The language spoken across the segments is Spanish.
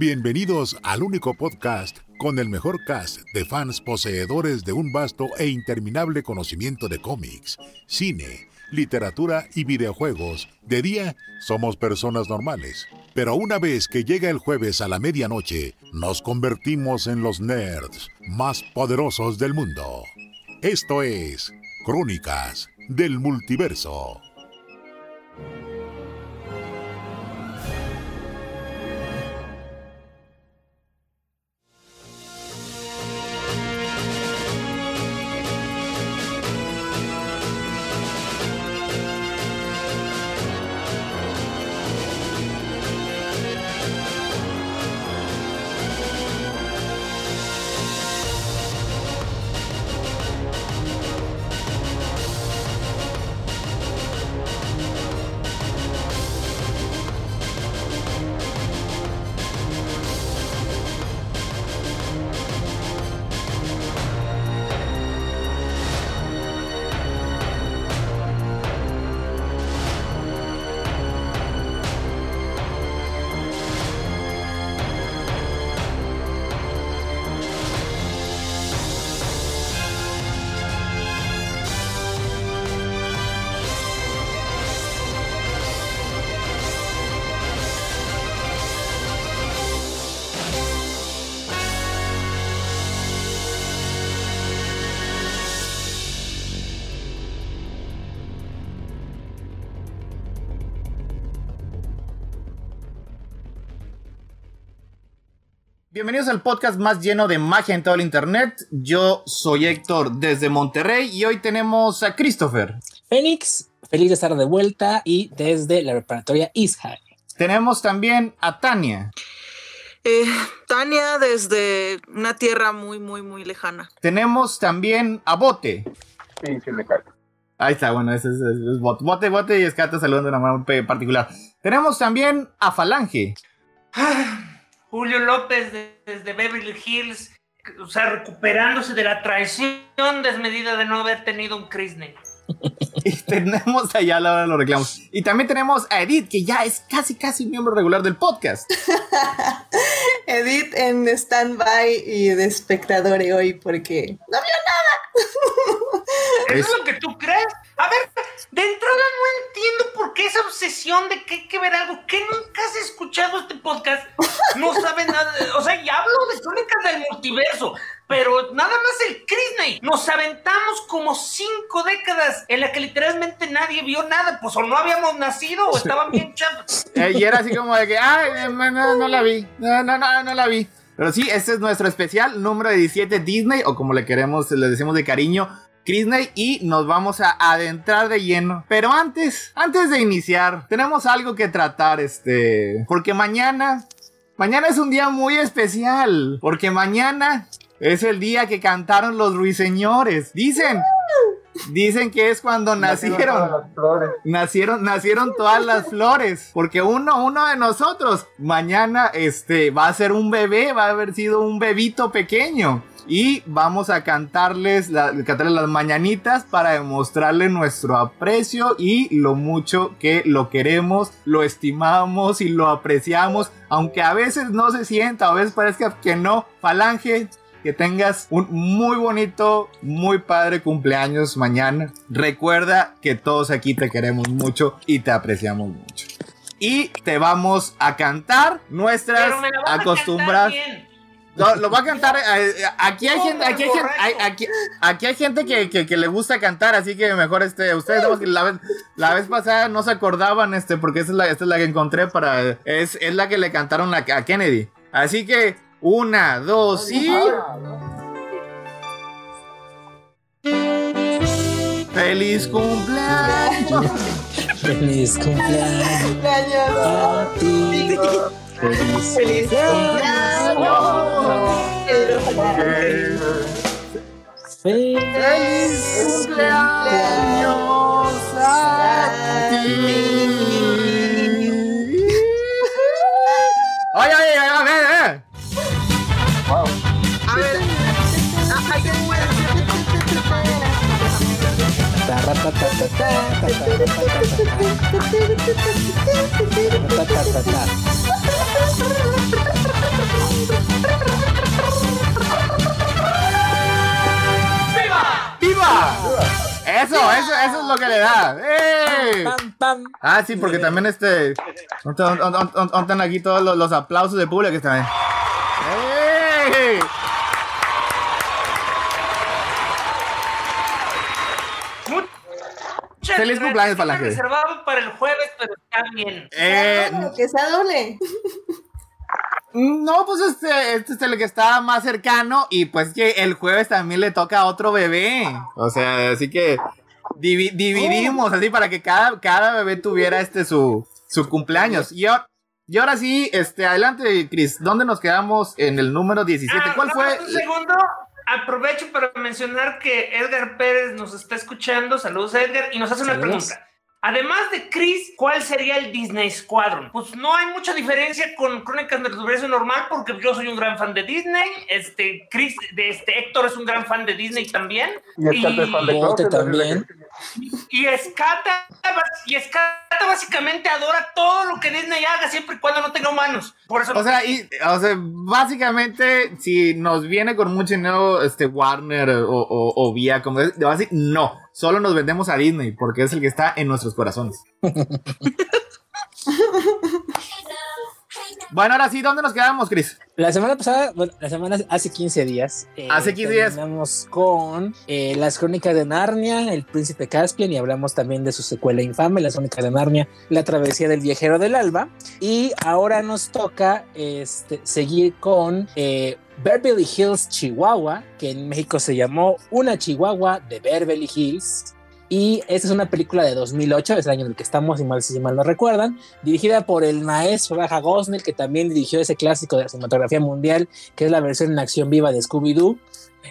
Bienvenidos al único podcast con el mejor cast de fans poseedores de un vasto e interminable conocimiento de cómics, cine, literatura y videojuegos. De día somos personas normales, pero una vez que llega el jueves a la medianoche, nos convertimos en los nerds más poderosos del mundo. Esto es Crónicas del Multiverso. Al podcast más lleno de magia en todo el internet. Yo soy Héctor desde Monterrey y hoy tenemos a Christopher. Fénix, feliz de estar de vuelta y desde la preparatoria High. Tenemos también a Tania. Eh, Tania desde una tierra muy, muy, muy lejana. Tenemos también a Bote. Sí, sí me cae. Ahí está, bueno, ese es, es- es Bote. Bote, Bote y Escata saludan de una manera particular. Tenemos también a Falange. Julio López de- desde Beverly Hills, o sea, recuperándose de la traición desmedida de no haber tenido un Disney. Y tenemos allá a la hora de los reclamos. Y también tenemos a Edith, que ya es casi, casi miembro regular del podcast. Edith en stand-by y de espectador hoy porque no vio ¿Eso Es- es lo que tú crees? A ver, de entrada no entiendo por qué esa obsesión de que hay que ver algo que nunca has escuchado este podcast. No sabe nada. O sea, y hablo de crónicas del multiverso, pero nada más el Disney. Nos aventamos como cinco décadas en la que literalmente nadie vio nada. Pues o no habíamos nacido o estaban bien chavos. Eh, y era así como de que, ay, eh, no, no, no la vi. No, no, no, no la vi. Pero sí, este es nuestro especial número 17 Disney, o como le queremos, le decimos de cariño, Disney, y nos vamos a adentrar de lleno. Pero antes, antes de iniciar, tenemos algo que tratar, este, porque mañana, mañana es un día muy especial, porque mañana es el día que cantaron los ruiseñores. Dicen, dicen que es cuando nacieron. Nacieron, nacieron todas las flores. Porque uno, uno de nosotros, mañana, este, va a ser un bebé, va a haber sido un bebito pequeño. Y vamos a cantarles, la- cantarles las mañanitas para demostrarle nuestro aprecio y lo mucho que lo queremos, lo estimamos y lo apreciamos. Aunque a veces no se sienta, a veces parezca que no. Falange, que tengas un muy bonito, muy padre cumpleaños mañana. Recuerda que todos aquí te queremos mucho y te apreciamos mucho. Y te vamos a cantar nuestras Pero la. No, lo va a cantar. eh, eh, aquí hay ¿Cómo, gente, aquí hay gente, aquí, aquí hay gente que, que- que le gusta cantar, así que mejor este, ustedes la vez, la vez pasada no se acordaban, este, porque esta es la, esta es la que encontré para, es, es la que le cantaron a, a Kennedy. Así que, una, dos y. ¡Feliz cumpleaños! Feliz cumpleaños cumpleaños. feliz. Feliz. Feliz cumpleaños a ti. Ai, ai. Eso, eso, eso es lo que le da. ¡Eh! Pam, pam. Ah, sí, porque también este. ¿Dónde dónde- dónde- dónde están aquí todos los, los aplausos de público que están ahí? ¡Eh! Feliz gracias. cumpleaños, Falange. reservado para el jueves, pero está bien. Eh, Que sea doble. no, pues este, este es el que está más cercano y pues que el jueves también le toca a otro bebé. O sea, así que divi- dividimos así para que cada, cada bebé tuviera este su, su cumpleaños. Y, ahora- y ahora sí, este, adelante, Chris, ¿dónde nos quedamos en el número 17? Ah, ¿Cuál fue? Un segundo. Aprovecho para mencionar que Edgar Pérez nos está escuchando. Saludos, Edgar. Y nos hace una pregunta. Además de Chris, ¿cuál sería el Disney Squadron? Pues no hay mucha diferencia con Crónicas del Universo Normal, porque yo soy un gran fan de Disney. Este, Chris, de este Héctor es un gran fan de Disney también. Y el Cate es fan de Bote también. Y Escata, y Escata básicamente adora todo lo que Disney haga, siempre y cuando no tenga humanos. Por eso O sea, y, o sea, básicamente, si nos viene con mucho dinero este Warner o, o, o Vía, como es, no, solo nos vendemos a Disney porque es el que está en nuestros corazones. bueno, ahora sí, ¿dónde nos quedamos, Chris? La semana pasada, bueno, la semana hace 15 días. eh, Hace 15 días. Terminamos con eh, las crónicas de Narnia, el príncipe Caspian, y hablamos también de su secuela infame, las crónicas de Narnia, la travesía del viajero del alba. Y ahora nos toca este, seguir con eh, Beverly Hills, Chihuahua, que en México se llamó Una Chihuahua de Beverly Hills. Y esta es una película de 2008, es el año en el que estamos, si mal, si mal no recuerdan, dirigida por el maestro Raja Gosnell, que también dirigió ese clásico de la cinematografía mundial, que es la versión en acción viva de Scooby-Doo.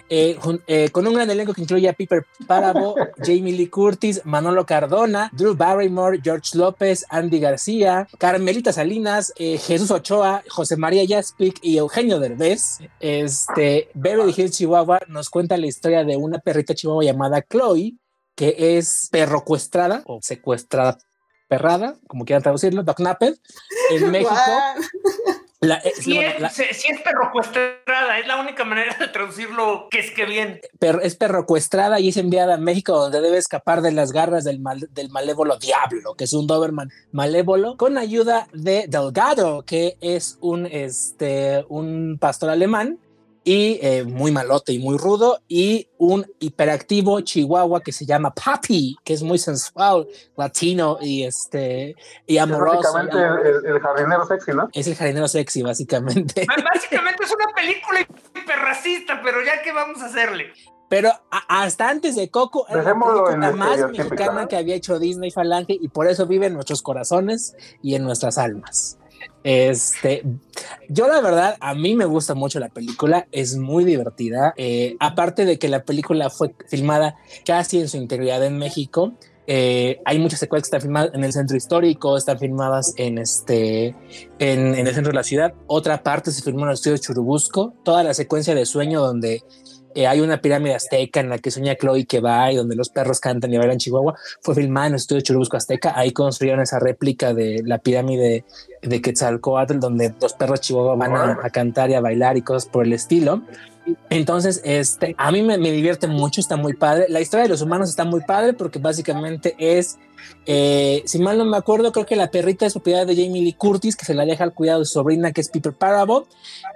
Eh, eh, con un gran elenco que incluye a Piper Parabo, Jamie Lee Curtis, Manolo Cardona, Drew Barrymore, George López, Andy García, Carmelita Salinas, eh, Jesús Ochoa, José María Jaspic y Eugenio Derbez. Este, Beverly Hills Chihuahua nos cuenta la historia de una perrita chihuahua llamada Chloe, que es perrocuestrada o secuestrada perrada, como quieran traducirlo, dognapped, en México. La, eh, Si es, la- si- es perrocuestrada, es la única manera de traducirlo que es que bien. per- es perrocuestrada y es enviada a México donde debe escapar de las garras del, mal- del malévolo Diablo, que es un Doberman malévolo, con ayuda de Delgado, que es un, este, un pastor alemán y eh, muy malote y muy rudo, y un hiperactivo chihuahua que se llama Papi, que es muy sensual, latino y, este, y Es amoroso. básicamente el, el jardinero sexy, ¿no? Es el jardinero sexy, básicamente. Básicamente es una película hiperracista, pero ya que vamos a hacerle. Pero a- hasta antes de Coco, era la Dejémoslo en película más mexicana que había hecho Disney Falange y por eso vive en nuestros corazones y en nuestras almas. Este, yo la verdad, a mí me gusta mucho la película, es muy divertida. eh, aparte de que la película fue filmada casi en su integridad en México, eh, hay muchas secuelas que están filmadas en el centro histórico, están filmadas en este, en, el centro de la ciudad. Otra parte se filmó en el estudio de Churubusco. Toda la secuencia de sueño donde eh, hay una pirámide azteca en la que sueña Chloe que va y donde los perros cantan y bailan Chihuahua, fue filmada en el estudio Churubusco Azteca. Ahí construyeron esa réplica de la pirámide de Quetzalcoatl, donde los perros Chihuahua van a, a cantar y a bailar y cosas por el estilo. Entonces, este, a mí me, me divierte mucho, está muy padre. La historia de los humanos está muy padre porque básicamente es, eh, si mal no me acuerdo, creo que la perrita es propiedad de Jamie Lee Curtis, que se la deja al cuidado de su sobrina, que es Piper Parabo.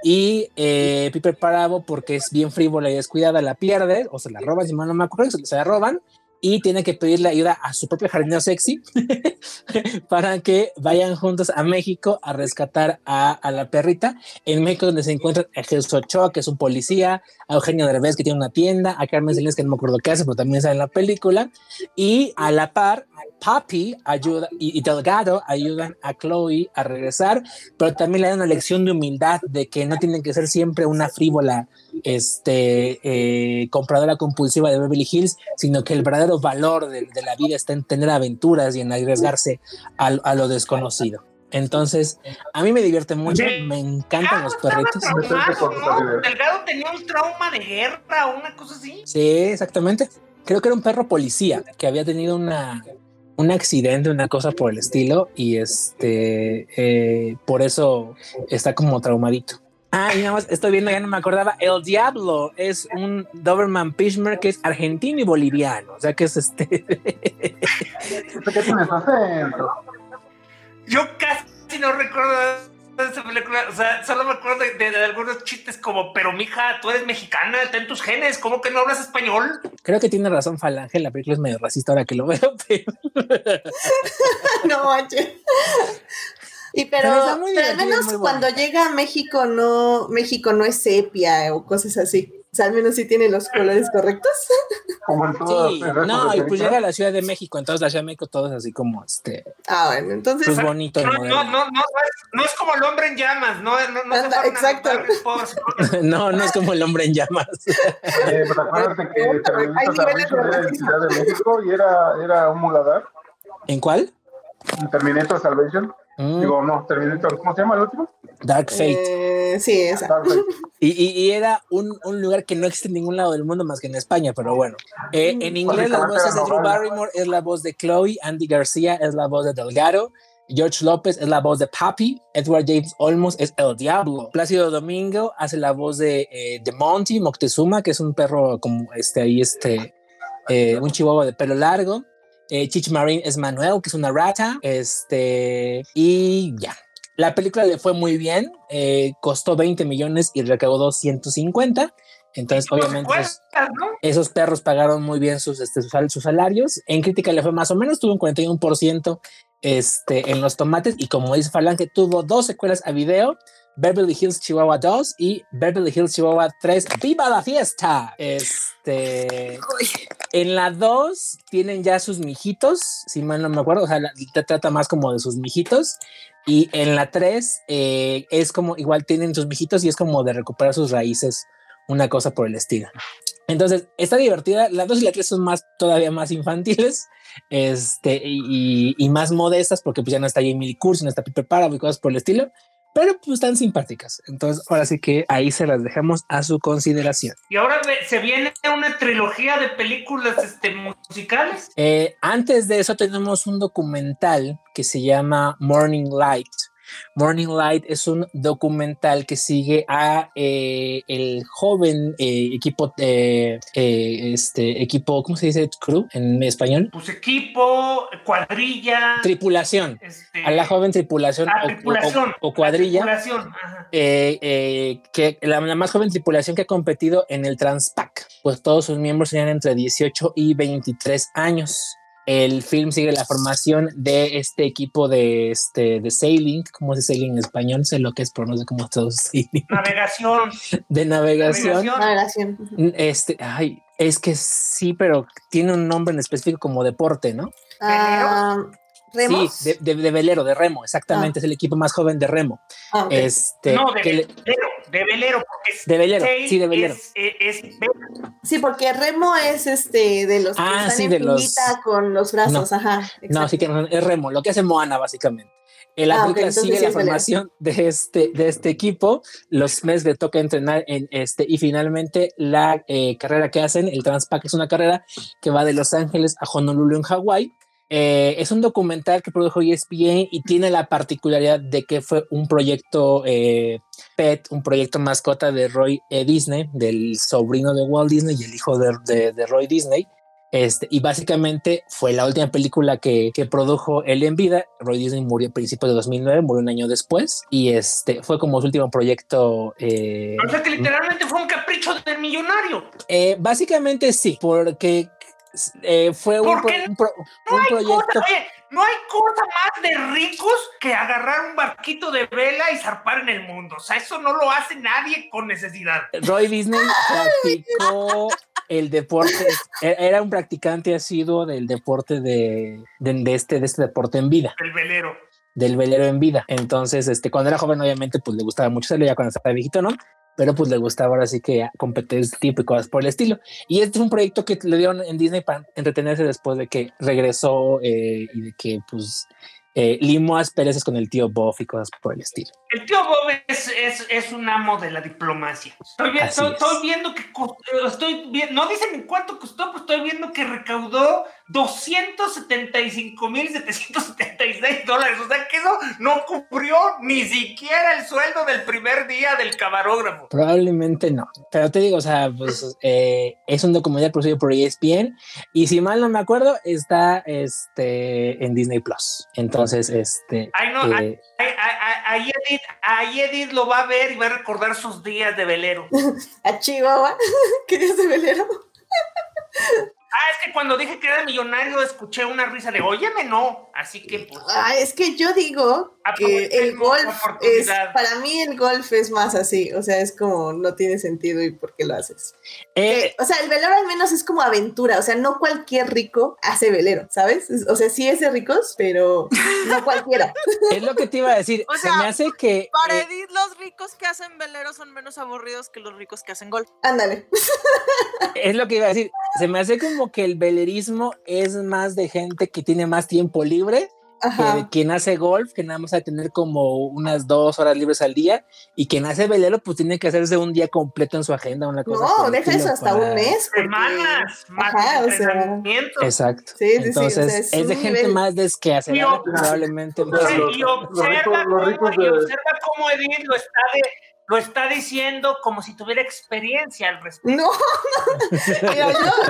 Y eh, Piper Parabo, porque es bien frívola y descuidada, la pierde o se la roban, si mal no me acuerdo, se, se la roban. Y tiene que pedirle ayuda a su propio jardinero sexy para que vayan juntos a México a rescatar a, la perrita. En México, donde se encuentran a Jesús Ochoa, que es un policía, a Eugenio Derbez, que tiene una tienda, a Carmen Salinas, que no me acuerdo qué hace, pero también sale en la película. Y a la par, Papi ayuda y, y Delgado ayudan a Chloe a regresar, pero también le dan una lección de humildad de que no tienen que ser siempre una frívola este, eh, compradora compulsiva de Beverly Hills, sino que el verdadero valor de, de la vida está en tener aventuras y en arriesgarse a, a lo desconocido. Entonces, a mí me divierte mucho, me encantan los perritos. Traumado, ¿no? Delgado tenía un trauma de guerra o una cosa así. Sí, exactamente. Creo que era un perro policía que había tenido una, un accidente, una cosa por el estilo, y este eh, por eso está como traumadito. Ah, y nada más estoy viendo, ya no me acordaba. El Diablo es un Doberman Pishmer que es argentino y boliviano. O sea que es este. ¿Qué tienes acento? Yo casi no recuerdo esa película. O sea, solo me acuerdo de, de- de algunos chistes como, pero mija, tú eres mexicana, está en tus genes, ¿cómo que no hablas español? Creo que tiene razón Falange. La película es medio racista ahora que lo veo, pero no manches. Y pero, Pero pero al menos cuando llega a México no, México no es sepia o cosas así. O sea, al menos sí tiene los colores correctos. Como en todas sí, no, y pues llega a la Ciudad de México. Entonces, la Ciudad de México, todo es así como este, Ah, bueno, entonces pues bonito. No, no, no, no, no es, no es como el hombre en llamas, no, Anda, exacto. No, no es como el hombre en llamas. Eh, pues acuérdate que Hay Terminator niveles de Salvation era en racismo. Ciudad de México y era, era un muladar. ¿En cuál? Terminator Salvation. Mm, Digo, no, Terminator, ¿cómo se llama el último? Dark Fate. eh, sí, esa. Y, y- y era un, un lugar que no existe en ningún lado del mundo más que en España, pero bueno. Eh, en inglés las voces de Drew. Barrymore es la voz de Chloe, Andy García es la voz de Delgado, George López es la voz de Papi, Edward James Olmos es El Diablo, Plácido Domingo hace la voz de, eh, de Monty Moctezuma, que es un perro como este ahí, este, eh, un chihuahua de pelo largo. Eh, Chich Marín es Manuel, que es una rata. Este, y ya. La película le fue muy bien, eh, costó 20 millones y recaudó 150. Entonces, obviamente, esos, ¿no? esos perros pagaron muy bien sus, este, sus, sal- sus salarios. En crítica le fue más o menos, tuvo un 41% este, en los tomates. Y como dice Falange, tuvo dos secuelas a video: Beverly Hills Chihuahua 2 y Beverly Hills Chihuahua 3. ¡Viva la fiesta! Este. En la 2 tienen ya sus mijitos, si mal no me acuerdo, o sea, la- te trata más como de sus mijitos. Y en la 3 eh, es como, igual tienen sus mijitos y es como de recuperar sus raíces, una cosa por el estilo. Entonces, está divertida. La 2 y la 3 son más, todavía más infantiles este, y, y- más modestas porque pues ya no está Jamie Lee Curtis, no está Piper Parabo y cosas por el estilo. Pero pues están simpáticas. Entonces, ahora sí que ahí se las dejamos a su consideración. Y ahora se viene una trilogía de películas este, musicales. Eh, antes de eso tenemos un documental que se llama Morning Light. Morning Light es un documental que sigue a eh, el joven eh, equipo, eh, eh, este equipo, ¿cómo se dice? Crew en español. Pues equipo, cuadrilla. Tripulación. este, A la joven tripulación, o- o- tripulación. o, o cuadrilla. Tripulación, ajá. eh, que la, la más joven tripulación que ha competido en el Transpac, pues todos sus miembros tenían entre 18 y 23 años. El film sigue la formación de este equipo de, este, de sailing, ¿cómo es sailing en español? Sé lo que es, pero no sé cómo traducir. Navegación. De navegación. Navegación. Navegación. Este, ay, es que sí, pero tiene un nombre en específico como deporte, ¿no? Ah, ¿Remos? Sí, de, de- de velero, de remo, exactamente. Es el equipo más joven de remo. Ah. Este, no, de que le- velero, de velero, porque es, de velero, sí, de velero. Es, eh, es- Sí, porque remo es este de los que Ah, están sí, en de los- con los brazos, ajá. No, sí que es remo, lo que hace Moana básicamente. En la Ah, sigue sí la velero. formación de este, de este equipo, los meses le toca entrenar en este y finalmente la eh, carrera que hacen, el Transpac es una carrera que va de Los Ángeles a Honolulu en Hawái. Eh, es un documental que produjo ESPN y tiene la particularidad de que fue un proyecto eh, pet, un proyecto mascota de Roy eh, Disney, del sobrino de Walt Disney y el hijo de, de- de Roy Disney. Este, y básicamente fue la última película que, que produjo él en vida. Roy Disney murió a principios de 2009, murió un año después. Y este fue como su último proyecto. eh, O sea que literalmente fue un capricho del millonario. eh, básicamente sí, porque eh, fue un, ¿Por pro- qué? un pro- No un hay, proyecto. cosa, oye, no hay cosa más de ricos que agarrar un barquito de vela y zarpar en el mundo. O sea, eso no lo hace nadie con necesidad. Roy Disney practicó el deporte, e- era un practicante asiduo del deporte de, de, de este, de este deporte en vida. El velero. del velero en vida. Entonces, este, cuando era joven, obviamente, pues le gustaba mucho hacerlo, ya cuando estaba viejito, ¿no? Pero pues le gustaba ahora sí que competir este tipo y cosas por el estilo. Y este es un proyecto que le dieron en Disney para entretenerse después de que regresó eh, y de que pues eh, limó asperezas con el tío Bob y cosas por el estilo. El tío Bob es, es, es un amo de la diplomacia. Estoy, vi- Así estoy- es. estoy viendo que costó- estoy vi- no dicen en cuánto costó, pues estoy viendo que recaudó 275.776 dólares. O sea que eso no cubrió ni siquiera el sueldo del primer día del camarógrafo. Probablemente no, pero te digo, o sea, pues eh, es un documental producido por ESPN y si mal no me acuerdo está este en Disney Plus. Entonces, este Ay, no, eh, ay, ay, ay, ay, Edith, lo va a ver y va a recordar sus días de velero. A Chihuahua, que es de velero. Ah, es que cuando dije que era millonario escuché una risa de, óyeme, no. Así que, pues, Ah, es que yo digo que el Aprovechemos la golf es, para mí el golf es más así, o sea, es como no tiene sentido y por qué lo haces. eh, Eh, o sea, el velero al menos es como aventura, o sea, no cualquier rico hace velero, ¿sabes? Es- O sea, sí es de ricos, pero no cualquiera. es lo que te iba a decir. O Se sea, me hace que Para eh, Edith, los ricos que hacen veleros son menos aburridos que los ricos que hacen golf. Ándale. es lo que iba a decir. Se me hace como que el velerismo es más de gente que tiene más tiempo libre que de Ajá. quien hace golf, que nada más va a tener como unas dos horas libres al día, y quien hace velero, pues tiene que hacerse un día completo en su agenda, una cosa. No, deja eso hasta para- un mes. porque- semanas, más Ajá, o sea. Exacto. Sí, sí, sí, o Entonces, sea, es, es de gente nivel. más desquehacerada, probablemente. Y observa cómo Edith lo está, de- lo está diciendo como si tuviera experiencia al respecto. No,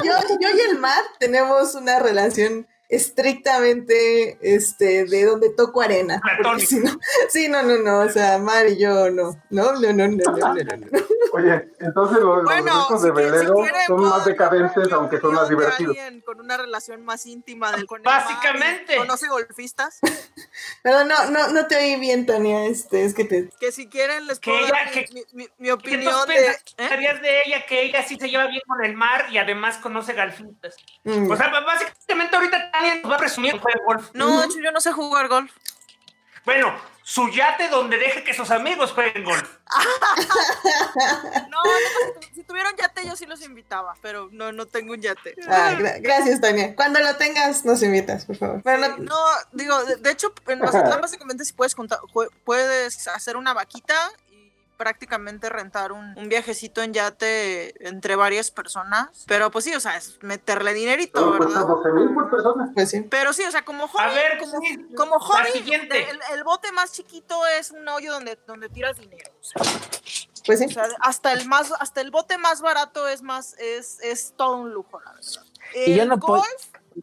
yo, yo, y el mar tenemos una relación estrictamente este, de donde toco arena. si no, sí, no, no, no, o sea, Mar y yo no. No, no, no, no, no, no, no, no. Oye, entonces los, Bueno, de si velero son puedo más decadentes, aunque son más de divertidos. alguien Con una relación más íntima del con Básicamente. Conoce golfistas. Perdón, no, no, no te oí bien, Tania, este, es que te... Que si quieren les Que puedo ella- dar mi, que- mi- mi- mi ¿Qué opinión de... entonces ¿eh? de ella que ella sí se lleva bien con el mar y además conoce galfitas? mm, O sea, básicamente ahorita Tania nos va a presumir que juega golf. No, de hecho, yo no sé jugar golf. Bueno, su yate donde deje que sus amigos jueguen golf. No, no, si tuvieran yate yo sí los invitaba, pero no, no tengo un yate. ah, gra- gracias, Tania. Cuando lo tengas, nos invitas, por favor. Pero no- No, digo, de, de hecho, en Mazatlán básicamente si puedes puedes hacer una vaquita prácticamente rentar un, un viajecito en yate entre varias personas. Pero pues sí, o sea, es meterle dinerito, cuesta ¿verdad? 12 mil por persona. pues sí. Pero sí, o sea, como hobby, A ver, como, sí, como la hobby, siguiente. el, el bote más chiquito es un hoyo donde, donde tiras dinero. O sea, Pues sí. o sea, hasta el más, hasta el bote más barato es más, es, es todo un lujo, la verdad. Y yo no golf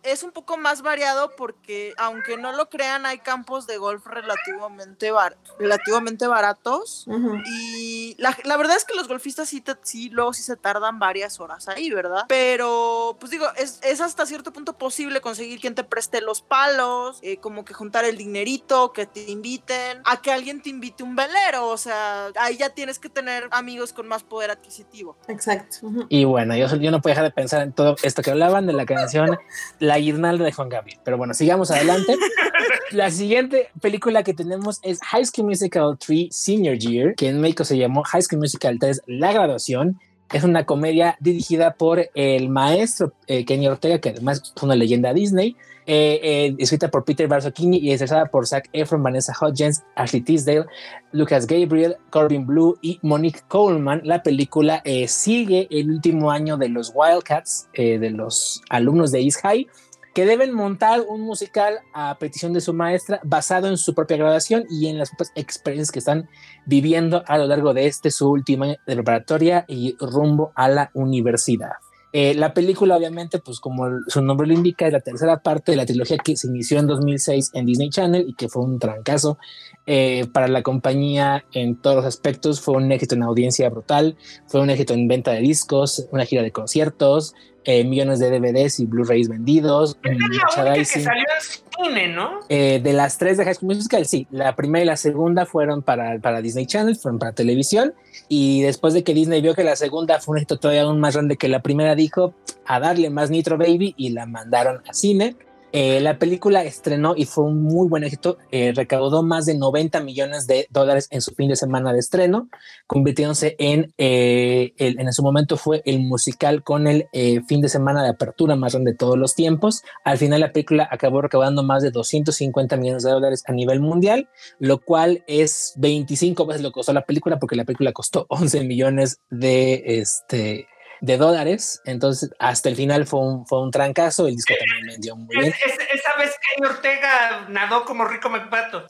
es un poco más variado porque, aunque no lo crean, hay campos de golf relativamente, bar- relativamente baratos. Y la, la verdad es que los golfistas sí, te- sí, luego sí se tardan varias horas ahí, ¿verdad? Pero, pues digo, es, es hasta cierto punto posible conseguir quien te preste los palos, eh, como que juntar el dinerito, que te inviten, a que alguien te invite un velero. O sea, ahí ya tienes que tener amigos con más poder adquisitivo. Exacto. Y bueno, yo, yo no puedo dejar de pensar en todo esto que hablaban de la canción La guirnalda de Juan Gabriel. Pero bueno, sigamos adelante. La siguiente película que tenemos es High School Musical 3 Senior Year, que en México se llamó High School Musical 3 La Graduación. Es una comedia dirigida por el maestro eh, Kenny Ortega, que además fue una leyenda Disney, eh, eh, escrita por Peter Barzocchini y estrenada por Zac Efron, Vanessa Hudgens, Ashley Tisdale, Lucas Gabriel, Corbin Blue y Monique Coleman. La película eh, sigue el último año de los Wildcats, eh, de los alumnos de East High, que deben montar un musical a petición de su maestra basado en su propia graduación y en las experiencias que están viviendo a lo largo de este su último año de preparatoria y rumbo a la universidad. Eh, la película, obviamente, pues como su nombre lo indica, es la tercera parte de la trilogía que se inició en 2006 en Disney Channel y que fue un trancazo eh, para la compañía en todos los aspectos. Fue un éxito en audiencia brutal, fue un éxito en venta de discos, una gira de conciertos, eh, millones de DVDs y Blu-rays vendidos, Es la única que merchandising. salió en cine, ¿no? Eh, de las tres de High School Musical, sí, la primera y la segunda fueron para, para Disney Channel, fueron para televisión, y después de que Disney vio que la segunda fue un éxito todavía aún más grande que la primera, dijo a darle más Nitro Baby y la mandaron a cine. Eh, la película estrenó y fue un muy buen éxito. Eh, recaudó más de 90 millones de dólares en su fin de semana de estreno, convirtiéndose en, eh, en su momento fue el musical con el fin de semana de apertura más grande de todos los tiempos. Al final la película acabó recaudando más de 250 millones de dólares a nivel mundial, lo cual es 25 veces lo que costó la película, porque la película costó 11 millones de este de dólares. Entonces, hasta el final fue un, fue un trancazo. El disco también vendió muy bien. Es- es- esa vez que Ortega nadó como Rico McPato.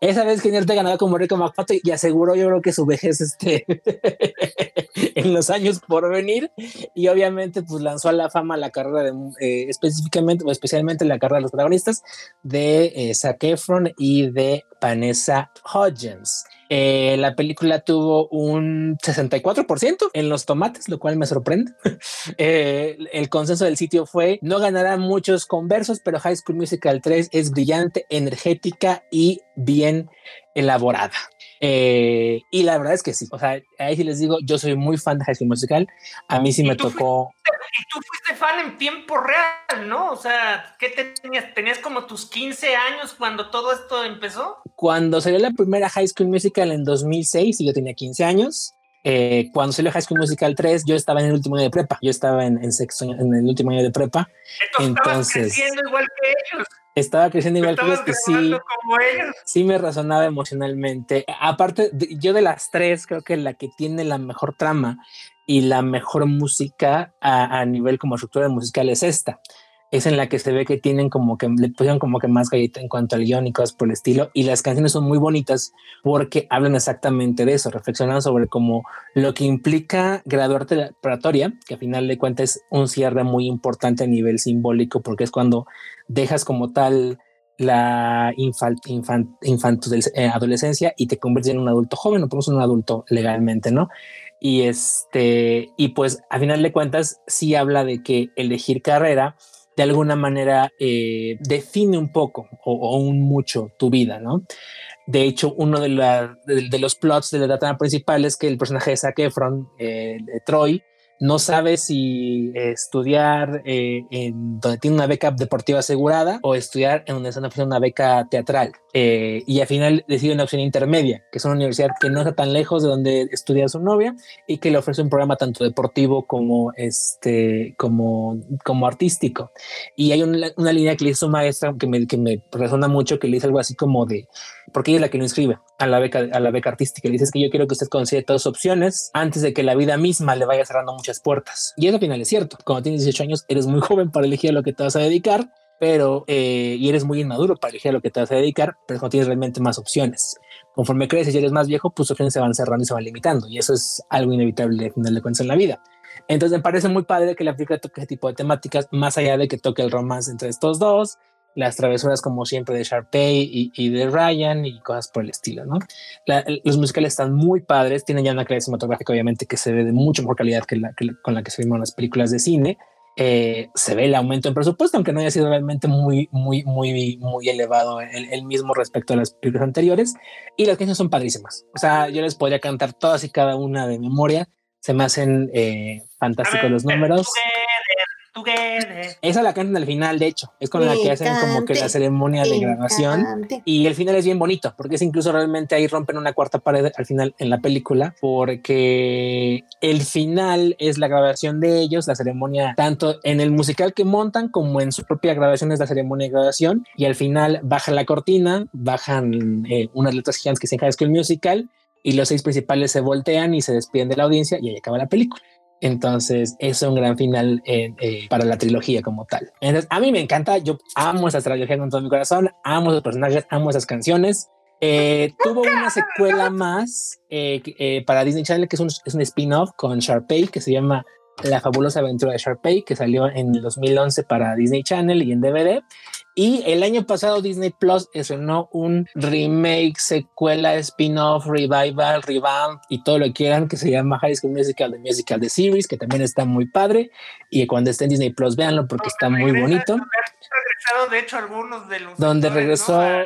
Esa vez que Ortega ganó como Rico McPato y aseguró, yo creo que su vejez este, en los años por venir. Y obviamente, pues lanzó a la fama la carrera de eh, específicamente o especialmente la carrera de los protagonistas de eh, Zac Efron y de Vanessa Hudgens. Eh, la película tuvo un 64% en los tomates, lo cual me sorprende. Eh, el consenso del sitio fue no ganará muchos conversos, pero High School Musical 3 es brillante, energética y bien elaborada. Eh, y la verdad es que sí. O sea, ahí sí les digo, yo soy muy fan de High School Musical. A mí sí me tocó. Y tú fuiste fan en tiempo real, ¿no? O sea, ¿qué te tenías? ¿Tenías como tus 15 años cuando todo esto empezó? Cuando salió la primera High School Musical en 2006 y yo tenía 15 años. Eh, cuando salió High School Musical 3, yo estaba en el último año de prepa. Yo estaba en, en sexto en el último año de prepa. Entonces, Entonces, creciendo igual que ellos. estaba creciendo igual que ellos, que sí, como ellos. sí me resonaba emocionalmente. Aparte, yo de las tres, creo que la que tiene la mejor trama y la mejor música a, a nivel como estructura musical es esta. Es en la que se ve que tienen como que le pusieron como que más galleta en cuanto al guion y cosas por el estilo. Y las canciones son muy bonitas porque hablan exactamente de eso, reflexionan sobre como lo que implica graduarte de la preparatoria, que a final de cuentas es un cierre muy importante a nivel simbólico porque es cuando dejas como tal la infan, infan- infantil- eh, adolescencia y te conviertes en un adulto joven o pues un adulto legalmente, ¿no? Y este, y pues a final de cuentas sí habla de que elegir carrera de alguna manera eh, define un poco o, un mucho tu vida, ¿no? De hecho, uno de los plots de la trama principal es que el personaje de Zac Efron, eh, de Troy, no sabe si eh, estudiar eh, en donde tiene una beca deportiva asegurada o estudiar en donde están ofreciendo una beca teatral. Eh, y al final decide una opción intermedia, que es una universidad que no está tan lejos de donde estudia su novia y que le ofrece un programa tanto deportivo como, este, como, como artístico. Y hay una, línea que le hizo maestra que me, que me resona mucho, que le dice algo así como de, porque ella es la que lo inscribe a la beca, a la beca artística. Le dices que yo quiero que usted considere todas sus opciones antes de que la vida misma le vaya cerrando muchas puertas. Y eso al final es cierto. Cuando tienes 18 años, eres muy joven para elegir a lo que te vas a dedicar, pero eh, y eres muy inmaduro para elegir a lo que te vas a dedicar, pero no tienes realmente más opciones. Conforme creces y eres más viejo, pues opciones se van cerrando y se van limitando. Y eso es algo inevitable al final de cuentas en la vida. Entonces me parece muy padre que la película toque ese tipo de temáticas, más allá de que toque el romance entre estos dos, las travesuras como siempre de Sharpay y, y de Ryan y cosas por el estilo, ¿no? La- los musicales están muy padres, tienen ya una calidad cinematográfica obviamente que se ve de mucho mejor calidad que la, que con la que se vieron las películas de cine. Eh, se ve el aumento en presupuesto, aunque no haya sido realmente muy, muy, muy, muy elevado el, el mismo respecto a las películas anteriores. Y las canciones son padrísimas. O sea, yo les podría cantar todas y cada una de memoria. Se me hacen eh, fantásticos los números. Together. Esa la cantan al final, de hecho, es con la que hacen como que la ceremonia de grabación. Y el final es bien bonito, porque es incluso realmente ahí rompen una cuarta pared al final en la película, porque el final es la grabación de ellos, la ceremonia, tanto en el musical que montan como en su propia grabación es la ceremonia de grabación. Y al final baja la cortina, bajan eh, unas letras gigantes que dicen High School Musical y los seis principales se voltean y se despiden de la audiencia y ahí acaba la película. Entonces es un gran final eh, eh, para la trilogía como tal. Entonces a mí me encanta, yo amo esa trilogía con todo mi corazón, amo esos personajes, amo esas canciones. Eh, tuvo una secuela más eh, eh, para Disney Channel que es un, es un spin-off con Sharpay que se llama La fabulosa aventura de Sharpay que salió en el 2011 para Disney Channel y en DVD. Y el año pasado Disney Plus estrenó un remake, secuela, spin-off, revival, revamp y todo lo que quieran que se llama High School Musical, The Musical, The Series, que también está muy padre. Y cuando esté en Disney Plus, véanlo porque está muy bonito. regresado, de hecho, algunos de los. Donde regresó, ¿no? A-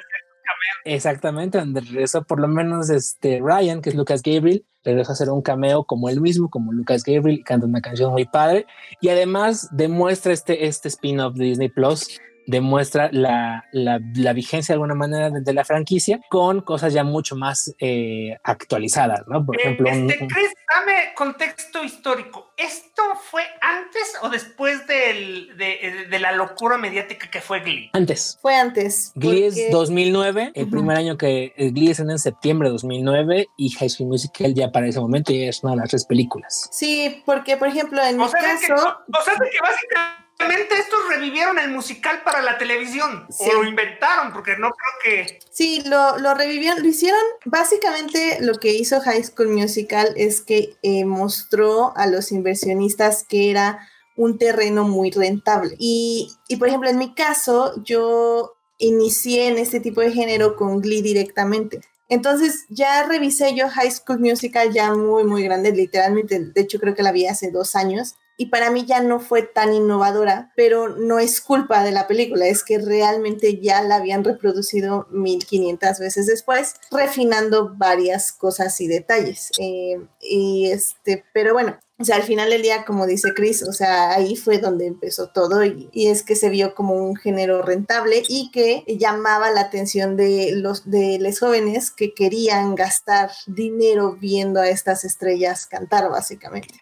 exactamente, donde regresó por lo menos este Ryan, que es Lucas Gabriel, regresó a hacer un cameo como él mismo, como Lucas Gabriel, canta una canción muy padre. Y además demuestra este, este spin-off de Disney Plus demuestra la, la, la vigencia de alguna manera de, de la franquicia con cosas ya mucho más eh, actualizadas, ¿no? Por Eh, ejemplo, un- este, un- Chris, dame contexto histórico. ¿Esto fue antes o después del- de, de la locura mediática que fue Glee? antes. Fue antes. Glee es porque- 2009, el Ujú. primer año que eh, Glee es en septiembre de 2009 y High School Musical ya para ese momento ya es una de las tres películas. Sí, porque por ejemplo en O mi sea, de que, caso, o sea, de que básicamente estos revivieron el musical para la televisión. Sí. O lo inventaron, porque no creo que... sí, lo, lo revivieron, lo hicieron, básicamente lo que hizo High School Musical es que eh, mostró a los inversionistas que era un terreno muy rentable. Y, y, por ejemplo, en mi caso, yo inicié en este tipo de género con Glee directamente. Entonces ya revisé yo High School Musical ya muy, muy grande, literalmente, de hecho creo que la vi hace dos años. Y para mí ya no fue tan innovadora, pero no es culpa de la película, es que realmente ya la habían reproducido 1500 veces después, refinando varias cosas y detalles. Eh, y este, pero bueno, o sea, al final del día, como dice Chris, o sea, ahí fue donde empezó todo y, y es que se vio como un género rentable y que llamaba la atención de los de jóvenes que querían gastar dinero viendo a estas estrellas cantar, básicamente.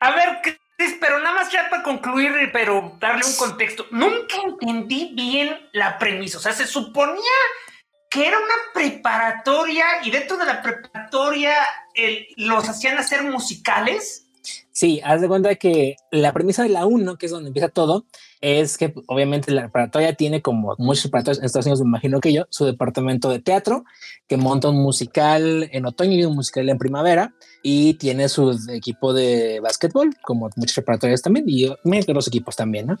A ver, pero nada más ya para concluir, pero darle un contexto. Nunca entendí bien la premisa. O sea, se suponía que era una preparatoria y dentro de la preparatoria los hacían hacer musicales. Sí, haz de cuenta que la premisa de la 1, que es donde empieza todo, es que obviamente la preparatoria tiene como muchos preparatorios en Estados Unidos, me imagino que yo, su departamento de teatro, que monta un musical en otoño y un musical en primavera, y tiene su equipo de básquetbol, como muchos preparatorias también, y los equipos también, ¿no?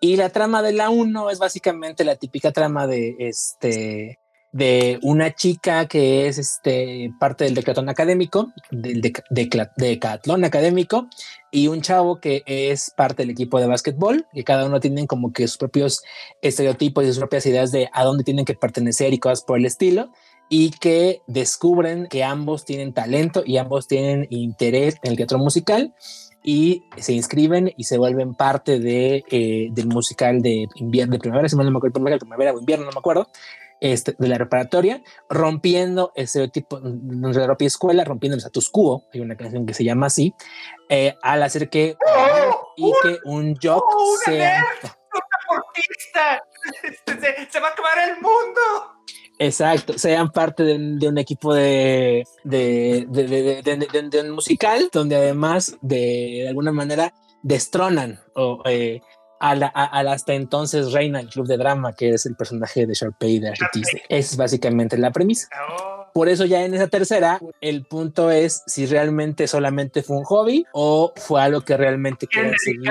Y la trama de la 1 es básicamente la típica trama de este de una chica que es este parte del decathlon académico, del decatlón académico, y un chavo que es parte del equipo de básquetbol, que cada uno tienen como que sus propios estereotipos y sus propias ideas de a dónde tienen que pertenecer y cosas por el estilo, y que descubren que ambos tienen talento y ambos tienen interés en el teatro musical y se inscriben y se vuelven parte de, eh, del musical de invierno, de primavera, no me acuerdo, primavera o invierno, no me acuerdo, este, de la preparatoria, rompiendo estereotipos de la propia escuela, rompiendo el status quo, hay una canción que se llama así, eh, al hacer que y que un jock ¡Oh, sea Deportista. Se, se va a acabar el mundo. exacto, sean parte de un, de un equipo de, de, de, de- de- de- de- de un musical donde además de, de alguna manera destronan o, eh, a, la, a, a la hasta entonces reina del club de drama que es el personaje de Sharpay de Ashley Tisdale. Esa es básicamente la premisa. Por eso ya en esa tercera, el punto es si realmente solamente fue un hobby o fue algo que realmente quiere seguir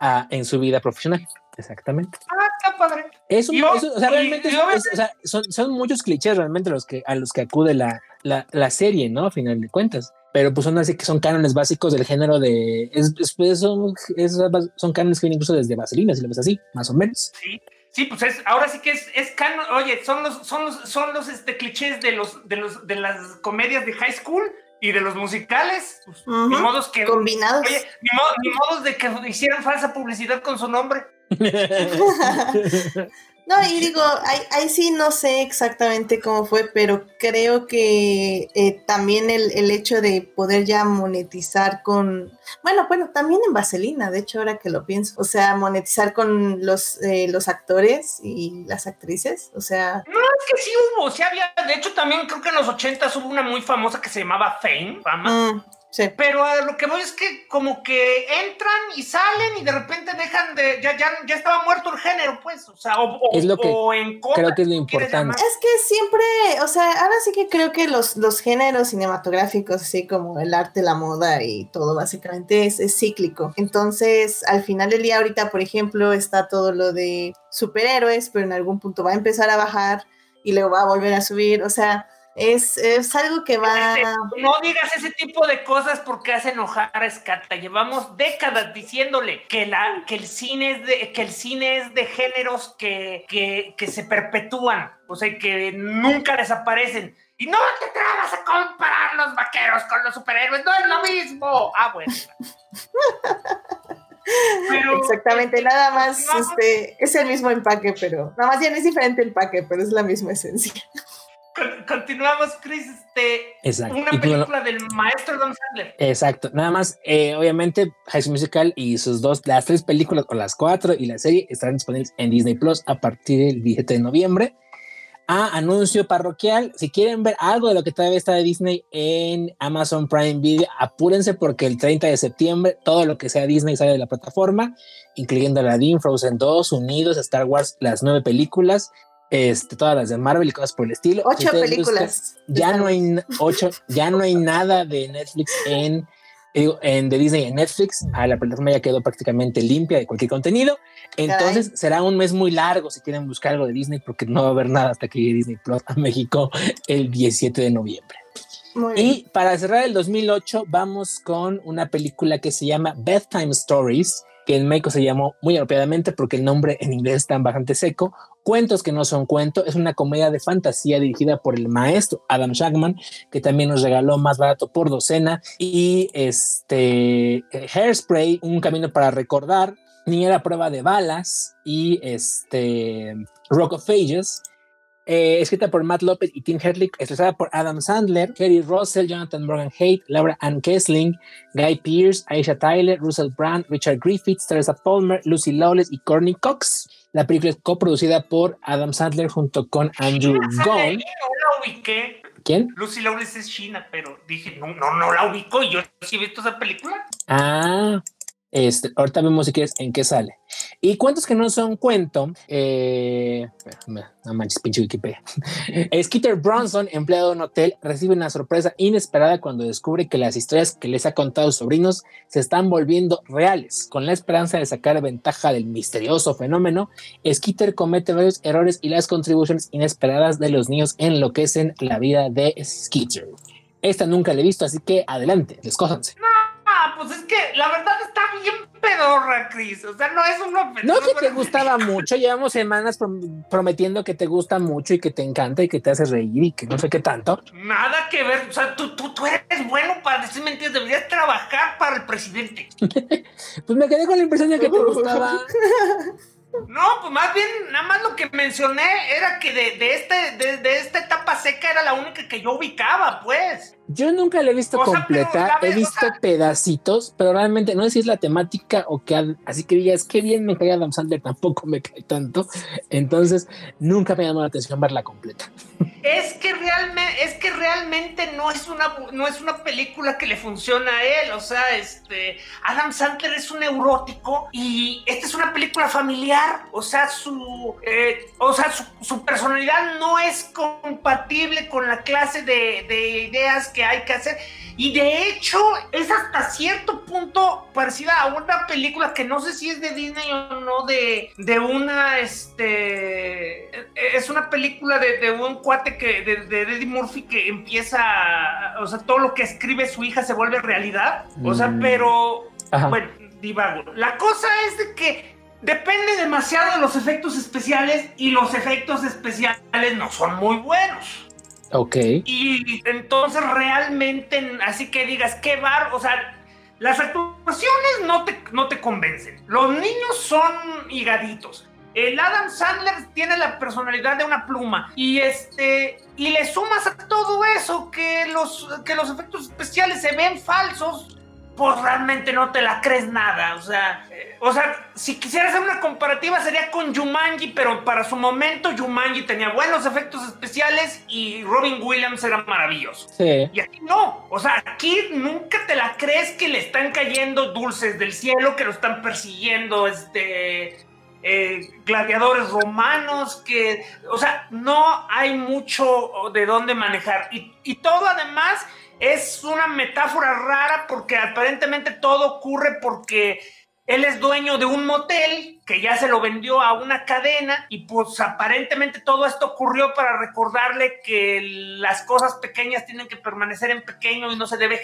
a en su vida profesional. Exactamente. Ah, está padre. Es un- o- sea, realmente y es- obviamente- es- o sea, son, son muchos clichés realmente los que, a los que acude la, la, la serie, ¿no? A final de cuentas. Pero pues son así que son cánones básicos del género de... Es, es- pues, son, es- son cánones que vienen incluso desde Vaselina, si lo ves así, más o menos. Sí, sí, pues es, ahora sí que es, es canon. Oye, son los, son los, son los este, clichés de los, de los, de las comedias de high school y de los musicales. Pues, Ni modos que. Combinados. Oye, ni, mo- ni modos de que hicieran falsa publicidad con su nombre. No, y digo, ahí, ahí sí no sé exactamente cómo fue, pero creo que eh, también el, el hecho de poder ya monetizar con, bueno, bueno, también en Vaselina, de hecho ahora que lo pienso, o sea, monetizar con los, eh, los actores y las actrices, o sea, Es que sí hubo, sí había. De hecho, también creo que en los 80 hubo una muy famosa que se llamaba Fame, fama. mm, sí. Pero a lo que voy es que como que entran y salen y de repente dejan de... Ya, ya, ya estaba muerto el género, pues. O sea, o, Es lo que o en contra, Creo que es lo importante. Es que siempre, o sea, ahora sí que creo que los, los géneros cinematográficos, así como el arte, la moda y todo, básicamente es, es cíclico. Entonces, al final del día, ahorita, por ejemplo, está todo lo de superhéroes, pero en algún punto va a empezar a bajar y luego va a volver a subir. O sea, es, es algo que va. No digas ese tipo de cosas porque hace enojar a Escata. Llevamos décadas diciéndole que, la, que, el, cine es de, que el cine es de géneros que, que, que se perpetúan, o sea, que nunca desaparecen. Y no te atrevas a comparar los vaqueros con los superhéroes, no es lo mismo. Ah, bueno. Pero- Exactamente, nada más este, es el mismo empaque, pero nada más bien es diferente empaque, pero es la misma esencia. Con- continuamos, Chris. Este, Exacto. una película del maestro Don Sandler. Exacto, nada más, eh, obviamente High School Musical y sus dos, las tres películas o las cuatro y la serie estarán disponibles en Disney Plus a partir del 17 de noviembre. Ah, anuncio parroquial, si quieren ver algo de lo que todavía está de Disney en Amazon Prime Video, apúrense porque el 30 de septiembre todo lo que sea Disney sale de la plataforma, incluyendo Aladdin, Frozen 2, Unidos, Star Wars, las nueve películas, este, todas las de Marvel y cosas por el estilo. Si Ocho buscan- películas. ya no hay ocho, ya no hay nada de Netflix en, en de Disney en Netflix. Ah, la plataforma ya quedó prácticamente limpia de cualquier contenido. Entonces será un mes muy largo si quieren buscar algo de Disney, porque no va a haber nada hasta que llegue Disney Plus a México el 17 de noviembre. Muy bien. Y para cerrar el 2008, vamos con una película que se llama Bedtime Stories, que en México se llamó muy apropiadamente porque el nombre en inglés está bastante seco. Cuentos que no son cuentos es una comedia de fantasía dirigida por el maestro Adam Shackman, que también nos regaló más barato por docena y este Hairspray, un camino para recordar, Niñera prueba de balas y este Rock of Ages. Eh, escrita por Matt Lopez y Tim Herlick, estrenada por Adam Sandler, Kerry Russell, Jonathan Morgan Haidt, Laura Ann Kessling, Guy Pearce, Aisha Tyler, Russell Brand, Richard Griffiths, Teresa Palmer, Lucy Lawless y Courtney Cox. La película es coproducida por Adam Sandler junto con Andrew Gunn. ahí, No la ubiqué. ¿Quién? Lucy Lawless es china, pero dije, no, no, no la ubico. Y yo sí he visto esa película. Ah, este, ahorita vemos si quieres en qué sale. Y cuentos que no son cuento, eh, no manches, pinche Wikipedia. Skeeter Bronson, empleado de un hotel, recibe una sorpresa inesperada cuando descubre que las historias que les ha contado sus sobrinos se están volviendo reales. Con la esperanza de sacar ventaja del misterioso fenómeno, Skeeter comete varios errores y las contribuciones inesperadas de los niños enloquecen la vida de Skeeter. Esta nunca la he visto, así que adelante, descójanse. Ah, pues es que la verdad está bien pedorra, Chris. O sea, no es una No que te gustaba mucho, llevamos semanas prom- prometiendo que te gusta mucho y que te encanta y que te hace reír y que no sé qué tanto. Nada que ver, o sea, tú, tú, tú eres bueno para decir mentiras, deberías trabajar para el presidente. Pues me quedé con la impresión de que te gustaba. No, pues más bien, nada más lo que mencioné era que de, de este, de, de esta etapa seca era la única que yo ubicaba, pues. Yo nunca la he visto O completa, he o visto sea- pedacitos, pero realmente no sé si es la temática o que así que digas qué bien me cae Adam Sandler, tampoco me cae tanto. Entonces nunca me llamó la atención verla completa. Es que realmente, es que realmente no es una no es una película que le funciona a él. O sea, este Adam Sandler es un neurótico y esta es una película familiar. O sea, su eh, o sea, su, su personalidad no es compatible con la clase de, de ideas que hay que hacer. Y de hecho, es hasta cierto punto parecida a una película que no sé si es de Disney o no, de, de una, este, es una película de, de un cuate que, de, de Eddie Murphy que empieza, o sea, todo lo que escribe su hija se vuelve realidad. O sea, Mm. pero, Ajá. bueno, divago. La cosa es de que depende demasiado de los efectos especiales y los efectos especiales no son muy buenos. Ok. Y entonces realmente, así que digas, qué bar, o sea, las actuaciones no te, no te convencen. Los niños son higaditos. El Adam Sandler tiene la personalidad de una pluma y este y le sumas a todo eso que los que los efectos especiales se ven falsos, pues realmente no te la crees nada, o sea, eh, o sea, si quisiera hacer una comparativa sería con Jumanji, pero para su momento Jumanji tenía buenos efectos especiales y Robin Williams era maravilloso. Sí. Y aquí no, o sea, aquí nunca te la crees que le están cayendo dulces del cielo, que lo están persiguiendo, este, eh, gladiadores romanos, que, o sea, no hay mucho de dónde manejar. Y, y todo además es una metáfora rara porque aparentemente todo ocurre porque él es dueño de un motel que ya se lo vendió a una cadena y pues aparentemente todo esto ocurrió para recordarle que las cosas pequeñas tienen que permanecer en pequeño y no se debe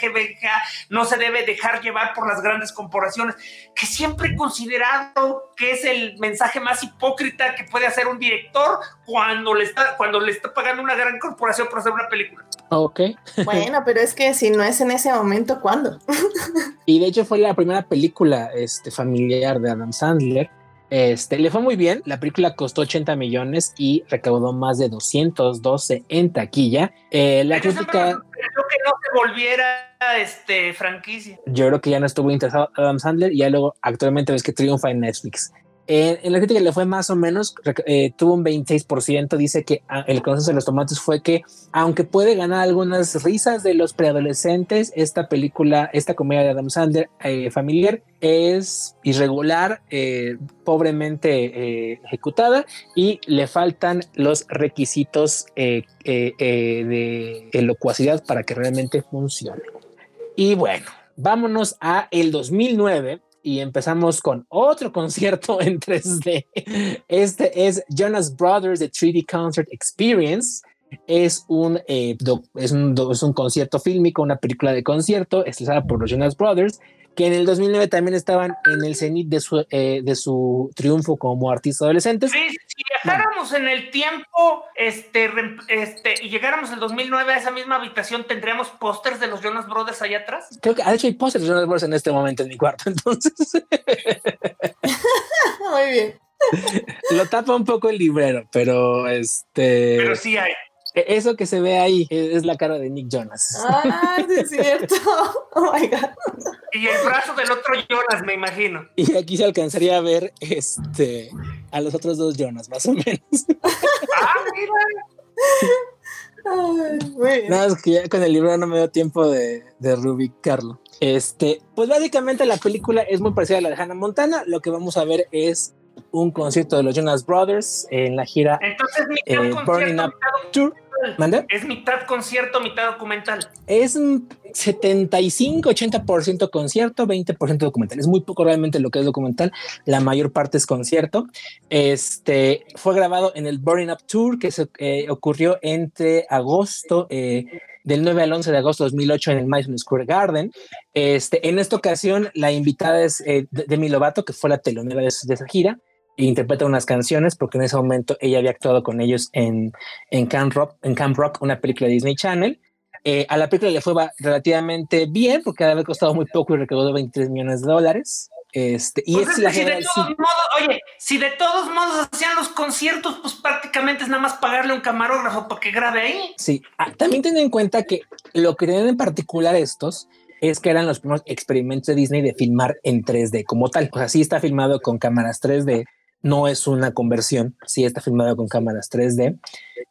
no se debe dejar llevar por las grandes corporaciones, que siempre he considerado que es el mensaje más hipócrita que puede hacer un director cuando le está cuando le está pagando una gran corporación por hacer una película. Ok. Bueno, pero es que si no es en ese momento, ¿cuándo? y de hecho fue la primera película este, familiar de Adam Sandler este, le fue muy bien. La película costó 80 millones y recaudó más de 212 en taquilla. Eh, la crítica. Creo que no se volviera este, franquicia. Yo creo que ya no estuvo interesado Adam Sandler y ya luego actualmente ves que triunfa en Netflix. En la crítica le fue más o menos, eh, tuvo un 26%. Dice que ah, el consenso de los tomates fue que, aunque puede ganar algunas risas de los preadolescentes, esta película, esta comedia de Adam Sandler eh, familiar, es irregular, eh, pobremente ejecutada y le faltan los requisitos de locuacidad para que realmente funcione. Y bueno, vámonos a el 2009 y empezamos con otro concierto en 3D. Este es Jonas Brothers The 3D Concert Experience. Es un, es un, es un concierto fílmico, una película de concierto estrenada por los Jonas Brothers que en el 2009 también estaban en el cenit de su, eh, de su triunfo como artistas adolescentes. Sí, si viajáramos en el tiempo este, este, y llegáramos el 2009 a esa misma habitación, ¿tendríamos pósters de los Jonas Brothers allá atrás? Creo que, de hecho, hay pósters de Jonas Brothers en este momento en mi cuarto, entonces. Muy bien. Lo tapa un poco el librero, pero este. Pero sí hay. E-, eso que se ve ahí es la cara de Nick Jonas. Ah, sí es cierto. Oh my God. Y el brazo del otro Jonas, me imagino. Y aquí se alcanzaría a ver este a los otros dos Jonas, más o menos. Ah, mira. Ay, Nada, es que ya con el libro no me dio tiempo de, de rubicarlo. Este, pues básicamente la película es muy parecida a la de Hannah Montana. Lo que vamos a ver es un concierto de los Jonas Brothers en la gira Entonces, eh, Burning Up Tour. Es mitad concierto, mitad documental. Es 75-80% concierto, 20% documental. Es muy poco realmente lo que es documental. La mayor parte es concierto. Este fue grabado en el Burning Up Tour que se eh, ocurrió entre agosto. Eh, del 9 al 11 de agosto de 2008 en el Madison Square Garden. Este, en esta ocasión, la invitada es eh, Demi Lovato, que fue la telonera de esa gira interpreta unas canciones porque en ese momento ella había actuado con ellos en, en, Camp, Rock, en Camp Rock, una película de Disney Channel. Eh, a la película le fue relativamente bien porque había costado muy poco y recaudó 23 millones de dólares. Este, y pues es, la si de todos modos, oye, si de todos modos hacían los conciertos, pues prácticamente es nada más pagarle un camarógrafo para que grabe ahí. Sí, ah, también ten en cuenta que lo que tienen en particular estos es que eran los primeros experimentos de Disney de filmar en 3D como tal. O sea, sí está filmado con cámaras 3D, no es una conversión, sí está filmado con cámaras 3D.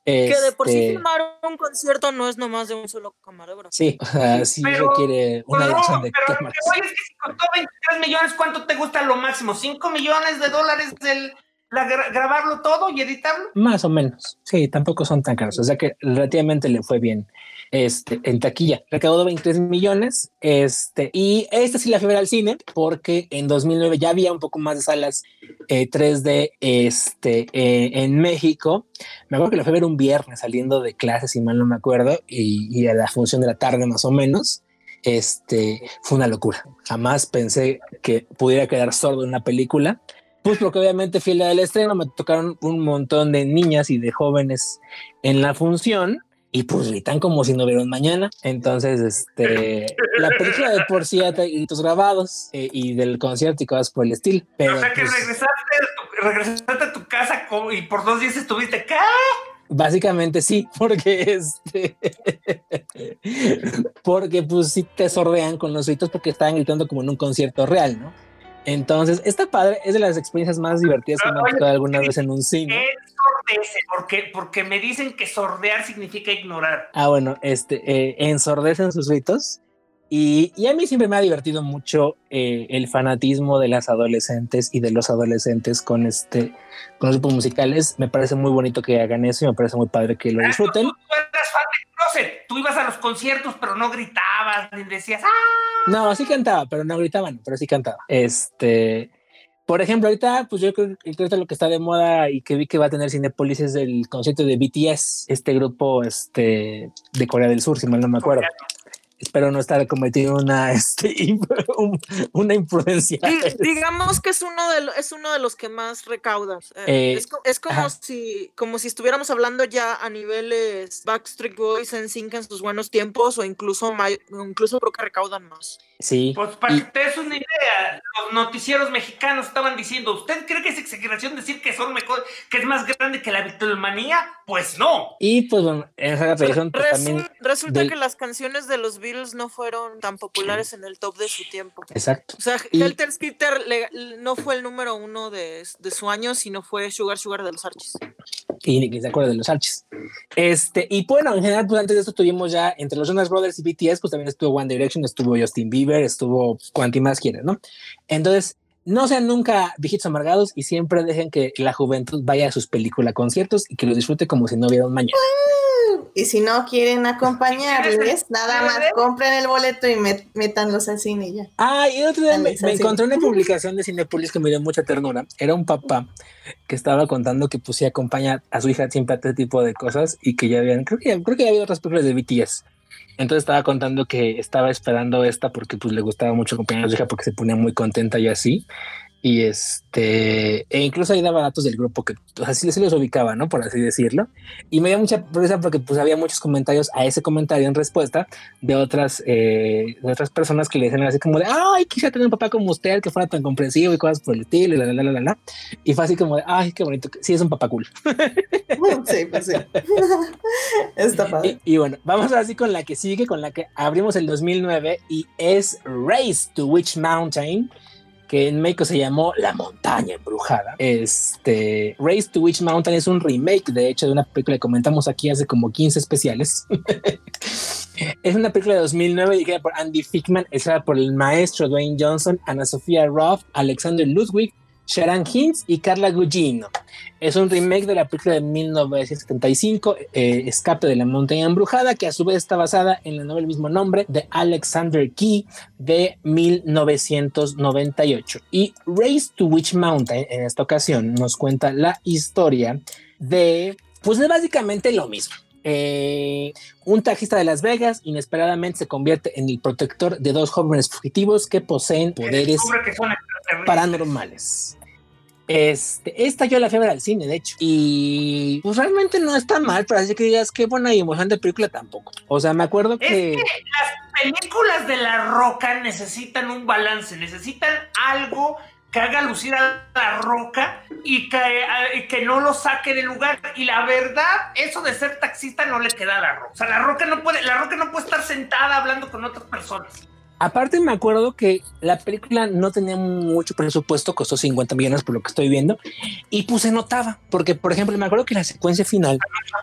Que de por sí este, filmar un concierto no es nomás de un solo camarógrafo. Sí, o sea, sí requiere una edición de pero cámaras. Pero es que si costó 23 millones, ¿cuánto te gusta lo máximo? ¿5 millones de dólares del grabarlo todo y editarlo? Más o menos, sí, tampoco son tan caros, o sea que relativamente le fue bien este, en taquilla. Recaudó 23 millones. Este, y esta sí la fui al cine porque en 2009 ya había un poco más de salas 3D eh, este, eh, en México. Me acuerdo que la fui a ver un viernes saliendo de clases, si mal no me acuerdo, y, a la función de la tarde más o menos. Este fue una locura. Jamás pensé que pudiera quedar sordo en una película. Pues porque obviamente fui la del estreno, me tocaron un montón de niñas y de jóvenes en la función y pues gritan como si no hubiera mañana. Entonces, este, la película de por sí hay gritos grabados eh, y del concierto y cosas por el estilo. Pero, o sea que pues regresaste, regresaste, a tu casa y por dos días estuviste acá. Básicamente sí, porque este, porque pues sí te sordean con los gritos porque estaban gritando como en un concierto real, ¿no? Entonces, esta padre es de las experiencias más divertidas que me he visto alguna vez en un cine. Ensordece, porque, porque me dicen que sordear significa ignorar. Ah, bueno, este, eh, ensordecen sus ritos. Y, y, a mí siempre me ha divertido mucho eh, el fanatismo de las adolescentes y de los adolescentes con este con los grupos musicales. Me parece muy bonito que hagan eso y me parece muy padre que lo disfruten. Tú, eras fan de Closet. Tú ibas a los conciertos, pero no gritabas ni decías ¡Ah! No, sí cantaba, pero no gritaban, pero sí cantaba. Este, Por ejemplo, ahorita, pues yo creo que ahorita lo que está de moda y que vi que va a tener Cinepolis es el concierto de BTS, este grupo este, de Corea del Sur, si mal no me acuerdo. Espero no estar cometiendo una, este, un- una imprudencia. Di- digamos que es uno de lo- es uno de los que más recauda. Eh, Eh, es, es como ajá. si como si estuviéramos hablando ya a niveles Backstreet Boys en Sync en sus buenos tiempos o incluso incluso creo que recaudan más. Sí. Pues para Y- que te des una idea, los noticieros mexicanos estaban diciendo, ¿usted cree que es exageración decir que son mejor, que es más grande que la Beatlemanía? Pues no. Y pues bueno, en esa pues, Resu- también. resulta del- que las canciones de los Beatles no fueron tan populares en el top de su tiempo. Exacto. O sea, Y- Helter Skelter le- no fue el número uno de, de su año, sino fue Sugar Sugar de los Archis. y ni que se acuerda de los Arches. Este, y bueno, en general, pues antes de esto tuvimos ya entre los Jonas Brothers y BTS, pues también estuvo One Direction, estuvo Justin Bieber, estuvo cuanti más quieras, ¿no? Entonces, no sean nunca viejitos amargados y siempre dejen que la juventud vaya a sus películas, conciertos y que los disfrute como si no hubiera un mañana. Y si no quieren acompañarles, nada más compren el boleto y met- métanlos al cine y ya. Ah, y otro día me, me encontré una publicación de Cinepolis que me dio mucha ternura. Era un papá que estaba contando que pues sí acompaña a su hija siempre a este tipo de cosas y que ya habían, creo que creo que ya había otras películas de BTS. Entonces estaba contando que estaba esperando esta porque pues le gustaba mucho acompañar a su hija porque se ponía muy contenta y así. Y este, e incluso ahí daba datos del grupo que pues, así sí los ubicaba, ¿no? Por así decirlo. Y me dio mucha risa porque pues había muchos comentarios a ese comentario en respuesta de otras, eh, de otras personas que le decían así como de, ay, quisiera tener un papá como usted que fuera tan comprensivo y cosas por el estilo y la, la, la, la, la, la". Y fue así como de, ay, qué bonito. Sí, es un papá cool. Sí, pues sí. Está padre. Y, y bueno, vamos así con la que sigue, con la que abrimos el 2009 y es Race to Witch Mountain, que en México se llamó La Montaña Embrujada. Este Race to Witch Mountain es un remake, de hecho, de una película que comentamos aquí hace como 15 especiales. es una película de 2009 dirigida por Andy Fickman, escrita por el maestro Dwayne Johnson, Ana Sofía Roth, Alexander Ludwig, Sharon Hintz y Carla Gugino. Es un remake de la película de 1975, eh, Escape de la Montaña Embrujada, que a su vez está basada en la novela del mismo nombre de Alexander Key de 1998. Y Race to Witch Mountain, en esta ocasión, nos cuenta la historia de, pues es básicamente lo mismo. Eh, un taxista de Las Vegas inesperadamente se convierte en el protector de dos jóvenes fugitivos que poseen poderes que son. Paranormales. Este, esta yo la fui a ver al cine, de hecho. Y pues realmente no está mal, pero así que digas qué buena y emocionante película tampoco. O sea, me acuerdo que. Las películas de La Roca necesitan un balance, necesitan algo que haga lucir a La Roca y que, a- que no lo saque del lugar. Y la verdad, eso de ser taxista no le queda a La Roca. O sea, La Roca no puede, La Roca no puede estar sentada hablando con otras personas. Aparte, me acuerdo que la película no tenía mucho presupuesto, costó 50 millones por lo que estoy viendo, y pues se notaba, porque por ejemplo, me acuerdo que la secuencia final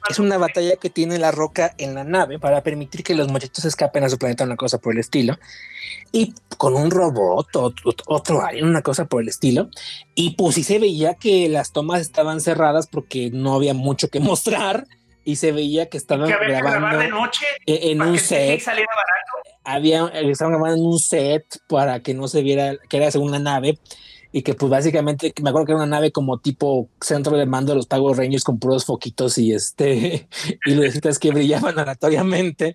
es una batalla que tiene la roca en la nave para permitir que los muchachos escapen a su planeta, una cosa por el estilo, y con un robot, otro, otro alien, una cosa por el estilo, y pues sí se veía que las tomas estaban cerradas porque no había mucho que mostrar. Y se veía que estaban Que había que grabar grabando de noche en en un set saliera barato. Había, estaban grabando en un set para que no se viera que era una nave y que pues básicamente me acuerdo que era una nave como tipo centro de mando de los Power Rangers con puros foquitos y este y lucecitas que brillaban aleatoriamente.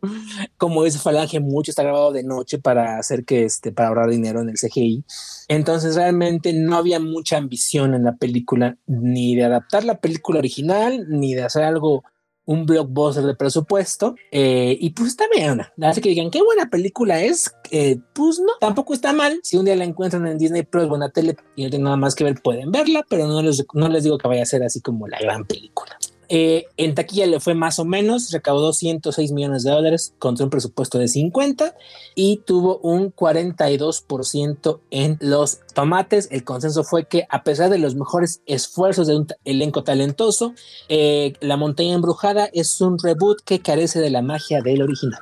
Como ese falange mucho está grabado de noche para hacer que este para ahorrar dinero en el CGI entonces realmente no había mucha ambición en la película ni de adaptar la película original ni de hacer algo un blockbuster de presupuesto eh, y pues está bien así que digan qué buena película es eh, pues no tampoco está mal. Si un día la encuentran en Disney Plus o en la tele y no tienen nada más que ver pueden verla pero no les, no les digo que vaya a ser así como la gran película eh, en taquilla le fue más o menos, recaudó 106 millones de dólares contra un presupuesto de 50 y tuvo un 42% en los tomates. El consenso fue que a pesar de los mejores esfuerzos de un elenco talentoso, eh, La Montaña Embrujada es un reboot que carece de la magia del original.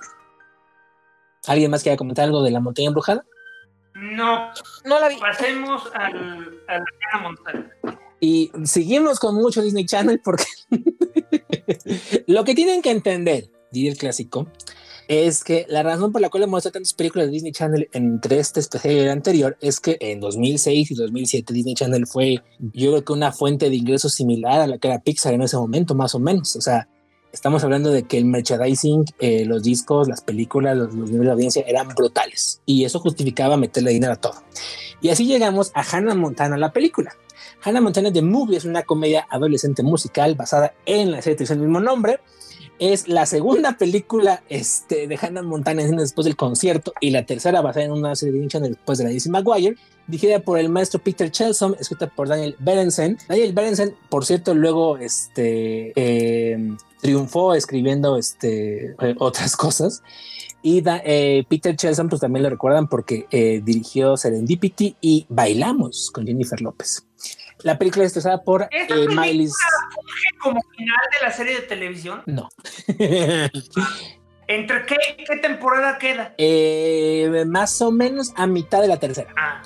¿Alguien más quiere comentar algo de La Montaña Embrujada? No, No la vi. pasemos al, a la Montana. Y seguimos con mucho Disney Channel porque lo que tienen que entender, diría el clásico, es que la razón por la cual hemos tantas películas de Disney Channel entre este especial y el anterior es que en 2006 y 2007 Disney Channel fue, yo creo que una fuente de ingresos similar a la que era Pixar en ese momento, más o menos. O sea, estamos hablando de que el merchandising, eh, los discos, las películas, los, los niveles de audiencia eran brutales y eso justificaba meterle dinero a todo. Y así llegamos a Hannah Montana, la película. Hannah Montana The Movie es una comedia adolescente musical basada en la serie del mismo nombre. Es la segunda película este, de Hannah Montana después del concierto y la tercera basada en una serie de Channel después de la Lizzie McGuire, dirigida por el maestro Peter Chelsom, escrita por Daniel Berensen. Daniel Berensen, por cierto, luego este, eh, triunfó escribiendo este, otras cosas. Y eh, Peter Chelsom, pues también lo recuerdan porque eh, dirigió Serendipity y Bailamos con Jennifer López. La película es estrenada por ¿Esta eh, película Miley. como final de la serie de televisión? No. ¿Entre qué, qué temporada queda? Eh, más o menos a mitad de la tercera. Ah,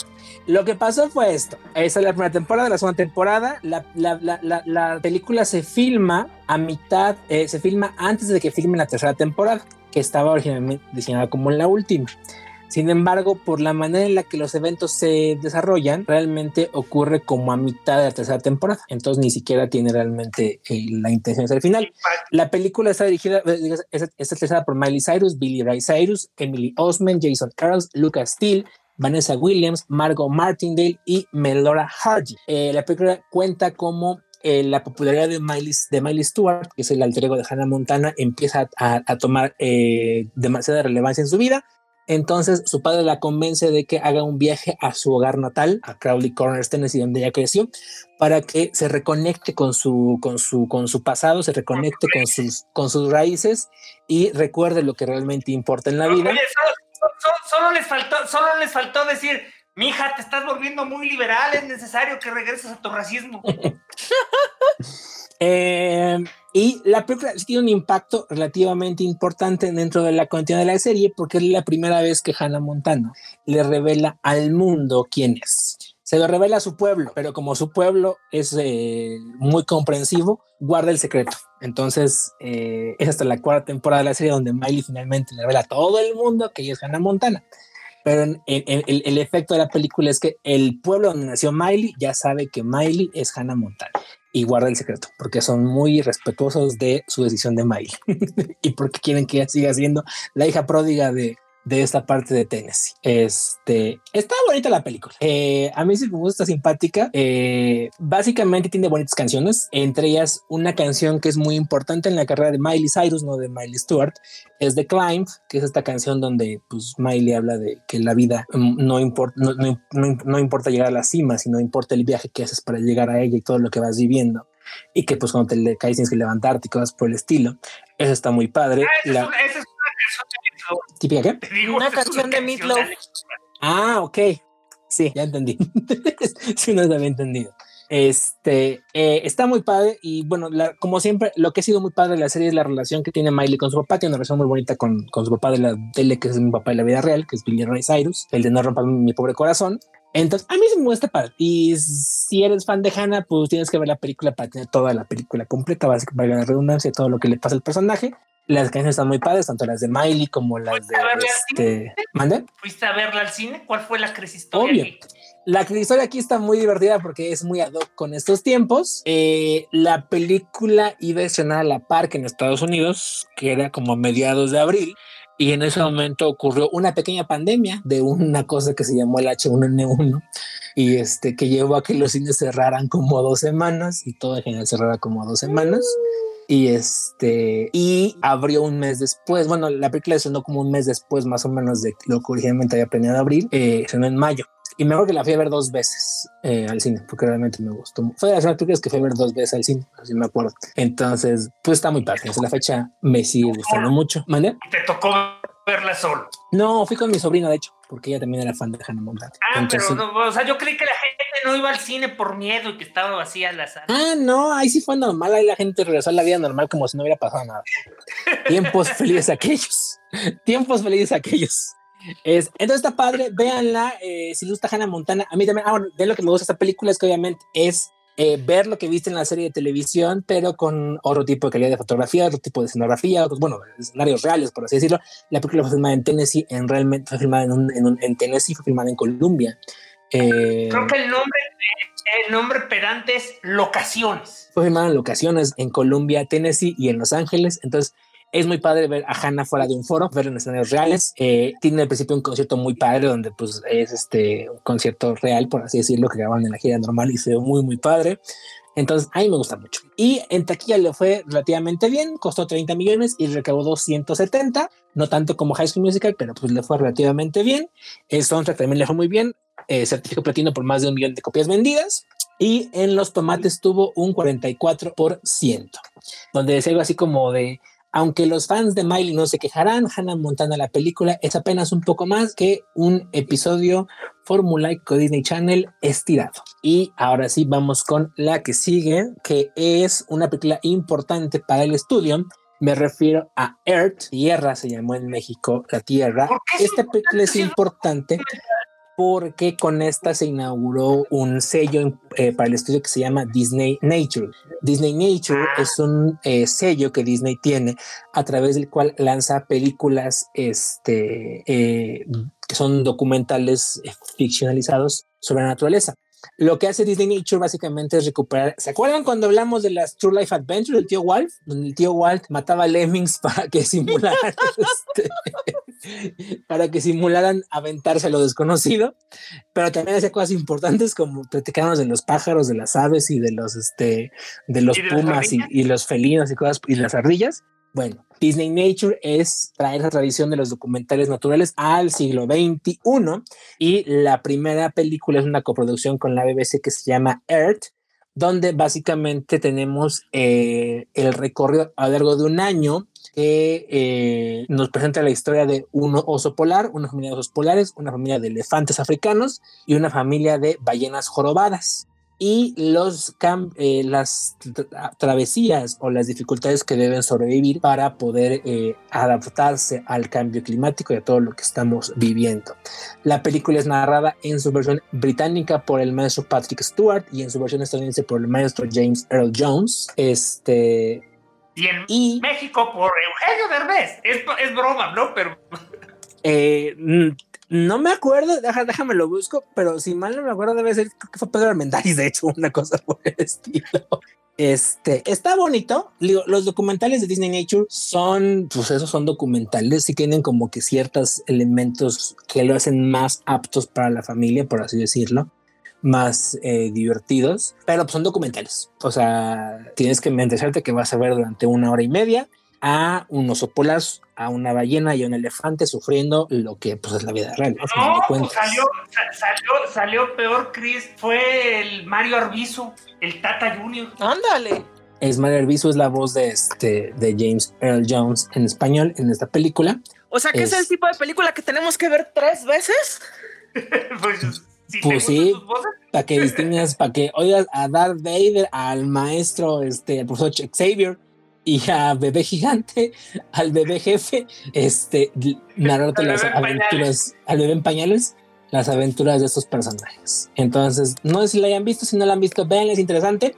Lo que pasó fue esto. Esa es la primera temporada, la segunda temporada. La, la- la- la- la película se filma a mitad, eh, se filma antes de que filmen la tercera temporada, que estaba originalmente diseñada como la última. Sin embargo, por la manera en la que los eventos se desarrollan, realmente ocurre como a mitad de la tercera temporada. Entonces ni siquiera tiene realmente eh, la intención de ser el final. La película está dirigida, eh, digo, es, es estrenada por Miley Cyrus, Billy Ray Cyrus, Emily Osment, Jason Earls, Lucas Steele, Vanessa Williams, Margot Martindale y Melora Hardy. Eh, la película cuenta como eh, la popularidad de Miley, de Miley Stewart, que es el alter ego de Hannah Montana, empieza a, tomar demasiada relevancia en su vida. Entonces su padre la convence de que haga un viaje a su hogar natal, a Crowley Corners, Tennessee, donde ella creció, para que se reconecte con su, con su, con su pasado, se reconecte con sus, con sus raíces y recuerde lo que realmente importa en la vida. Oye, solo, solo- solo les faltó, solo les faltó decir, mija, te estás volviendo muy liberal, es necesario que regreses a tu racismo. Eh, y la película tiene un impacto relativamente importante dentro de la continuidad de la serie porque es la primera vez que Hannah Montana le revela al mundo quién es. Se lo revela a su pueblo, pero como su pueblo es eh, muy comprensivo, guarda el secreto. Entonces eh, es hasta la cuarta temporada de la serie donde Miley finalmente le revela a todo el mundo que ella es Hannah Montana. Pero en- el, el efecto de la película es que el pueblo donde nació Miley ya sabe que Miley es Hannah Montana y guarda el secreto porque son muy respetuosos de su decisión de Miley y porque quieren que ella siga siendo la hija pródiga de, de esta parte de Tennessee. Este está bonita la película. Eh, a mí sí me gusta, simpática. Eh, básicamente tiene bonitas canciones, entre ellas una canción que es muy importante en la carrera de Miley Cyrus, no de Miley Stewart, es The Climb, que es esta canción donde pues Miley habla de que la vida mm, no importa, no, no- no- no importa llegar a la cima, sino importa el viaje que haces para llegar a ella y todo lo que vas viviendo. Y que pues cuando te le caes tienes que levantarte y cosas por el estilo. Eso está muy padre. Ah, esa, La es una, esa es típica qué? Te digo, Una canción de Meatloaf. Ah, ok. Sí, ya entendí. sí, no se había entendido. Este eh, está muy padre y bueno, la- como siempre, lo que ha sido muy padre de la serie es la relación que tiene Miley con su papá. Tiene una relación muy bonita con, con su papá de la tele, que es mi papá de la vida real, que es Billy Ray Cyrus, el de no romper mi pobre corazón. Entonces, a mí sí me gusta padre. Y si eres fan de Hannah, pues tienes que ver la película para tener toda la película completa, básicamente la redundancia, todo lo que le pasa al personaje. Las canciones están muy padres, tanto las de Miley como las de este. ¿Mande? ¿Fuiste a verla al cine? ¿Cuál fue la crisis historia Obvio. aquí? La historia aquí está muy divertida porque es muy ad hoc con estos tiempos. Eh, la película iba a estrenar a la par que en Estados Unidos, que era como a mediados de abril, y en ese momento ocurrió una pequeña pandemia de una cosa que se llamó el H1N1 y este que llevó a que los cines cerraran como dos semanas y todo en general cerrara como dos semanas. Y este, y abrió un mes después. Bueno, la película estrenó como un mes después, más o menos de lo que originalmente había planeado abrir. Eh, estrenó en mayo. Y me acuerdo que la fui a ver dos veces eh, al cine, porque realmente me gustó. Fue de las películas que fui a ver dos veces al cine, así me acuerdo. Entonces, pues está muy padre. Desde la fecha me sigue gustando mucho. ¿Mande? Y te tocó verla solo. No, fui con mi sobrina, de hecho, porque ella también era fan de Hannah Montana. Ah, Entonces, pero, no, o sea, yo creí que la gente no iba al cine por miedo y que estaba vacía la sala. Ah, no, ahí sí fue normal, ahí la gente regresó a la vida normal como si no hubiera pasado nada. Tiempos felices aquellos. Tiempos felices aquellos. Es, entonces está padre, véanla. eh, si gusta Hannah Montana, a mí también. Ah, bueno, de lo que me gusta esta película es que obviamente es eh, ver lo que viste en la serie de televisión, pero con otro tipo de calidad de fotografía, otro tipo de escenografía, otros, bueno, escenarios reales, por así decirlo. La película fue filmada en Tennessee, en realmente fue filmada en, un- en un- en Tennessee, fue filmada en Colombia. Eh, Creo que el nombre, el nombre pedante es locaciones. fue filmada en locaciones en Colombia, Tennessee y en Los Ángeles. Entonces, es muy padre ver a Hannah fuera de un foro, verla en escenarios reales. Eh, tiene al principio un concierto muy padre, donde pues es este un concierto real, por así decirlo, que grabaron en la gira normal y se ve muy, muy padre. Entonces, a mí me gusta mucho. Y en taquilla le fue relativamente bien, costó 30 millones y recaudó 170, no tanto como High School Musical, pero pues le fue relativamente bien. El soundtrack también le fue muy bien, eh, certificado platino por más de un millón de copias vendidas. Y en los tomates tuvo un 44%, donde decía algo así como de, aunque los fans de Miley no se quejarán, Hannah Montana la película es apenas un poco más que un episodio formulaico Disney Channel estirado. Y ahora sí vamos con la que sigue, que es una película importante para el estudio. Me refiero a Earth, Tierra se llamó en México, la Tierra. ¿Por qué es Esta película es importante porque con esta se inauguró un sello eh, para el estudio que se llama Disney Nature. Disney Nature Ah. es un eh, sello que Disney tiene a través del cual lanza películas este, eh, que son documentales eh, ficcionalizados sobre la naturaleza. Lo que hace Disney Nature básicamente es recuperar. ¿Se acuerdan cuando hablamos de las True Life Adventures del tío Walt? Donde el tío Walt mataba lemmings para que simularan, este, para que simularan aventarse a lo desconocido, pero también hacía cosas importantes como platicarnos de los pájaros, de las aves y de los, este, de los ¿Y de las pumas y, los felinos y cosas y las ardillas. Bueno, Disney Nature es traer esa tradición de los documentales naturales al siglo XXI y la primera película es una coproducción con la BBC que se llama Earth, donde básicamente tenemos eh, el recorrido a lo largo de un año que eh, nos presenta la historia de un oso polar, una familia de osos polares, una familia de elefantes africanos y una familia de ballenas jorobadas y los eh, las tra- travesías o las dificultades que deben sobrevivir para poder eh, adaptarse al cambio climático y a todo lo que estamos viviendo. La película es narrada en su versión británica por el maestro Patrick Stewart y en su versión estadounidense por el maestro James Earl Jones. Este Y en y México por Eugenio Derbez. Es, es broma, ¿no? Pero eh, no me acuerdo, déjame lo busco, pero si mal no me acuerdo debe ser creo que fue Pedro Armendáriz, de hecho, una cosa por el estilo. Este está bonito. Digo, los documentales de Disney Nature son, pues esos son documentales, sí tienen como que ciertos elementos que lo hacen más aptos para la familia, por así decirlo, más eh, divertidos, pero pues, son documentales. O sea, tienes que mentalizarte que vas a ver durante una hora y media a un oso polar, a una ballena y a un elefante sufriendo lo que pues es la vida real. ¿no? Pues salió, sa- salió, salió peor, Chris. Fue el Mario Arbizu, el Tata Junior. Ándale. Es Mario Arbizu es la voz de este de James Earl Jones en español en esta película. O sea que es, Es- el tipo de película que tenemos que ver tres veces. pues, si Pues sí. Para que distingas, para que oigas a Darth Vader, al maestro, este, al profesor Xavier y a bebé gigante, al bebé jefe, este, narrarte las aventuras, al bebé en pañales, las aventuras de estos personajes. Entonces, no sé si la hayan visto, si no la han visto, vean, es interesante.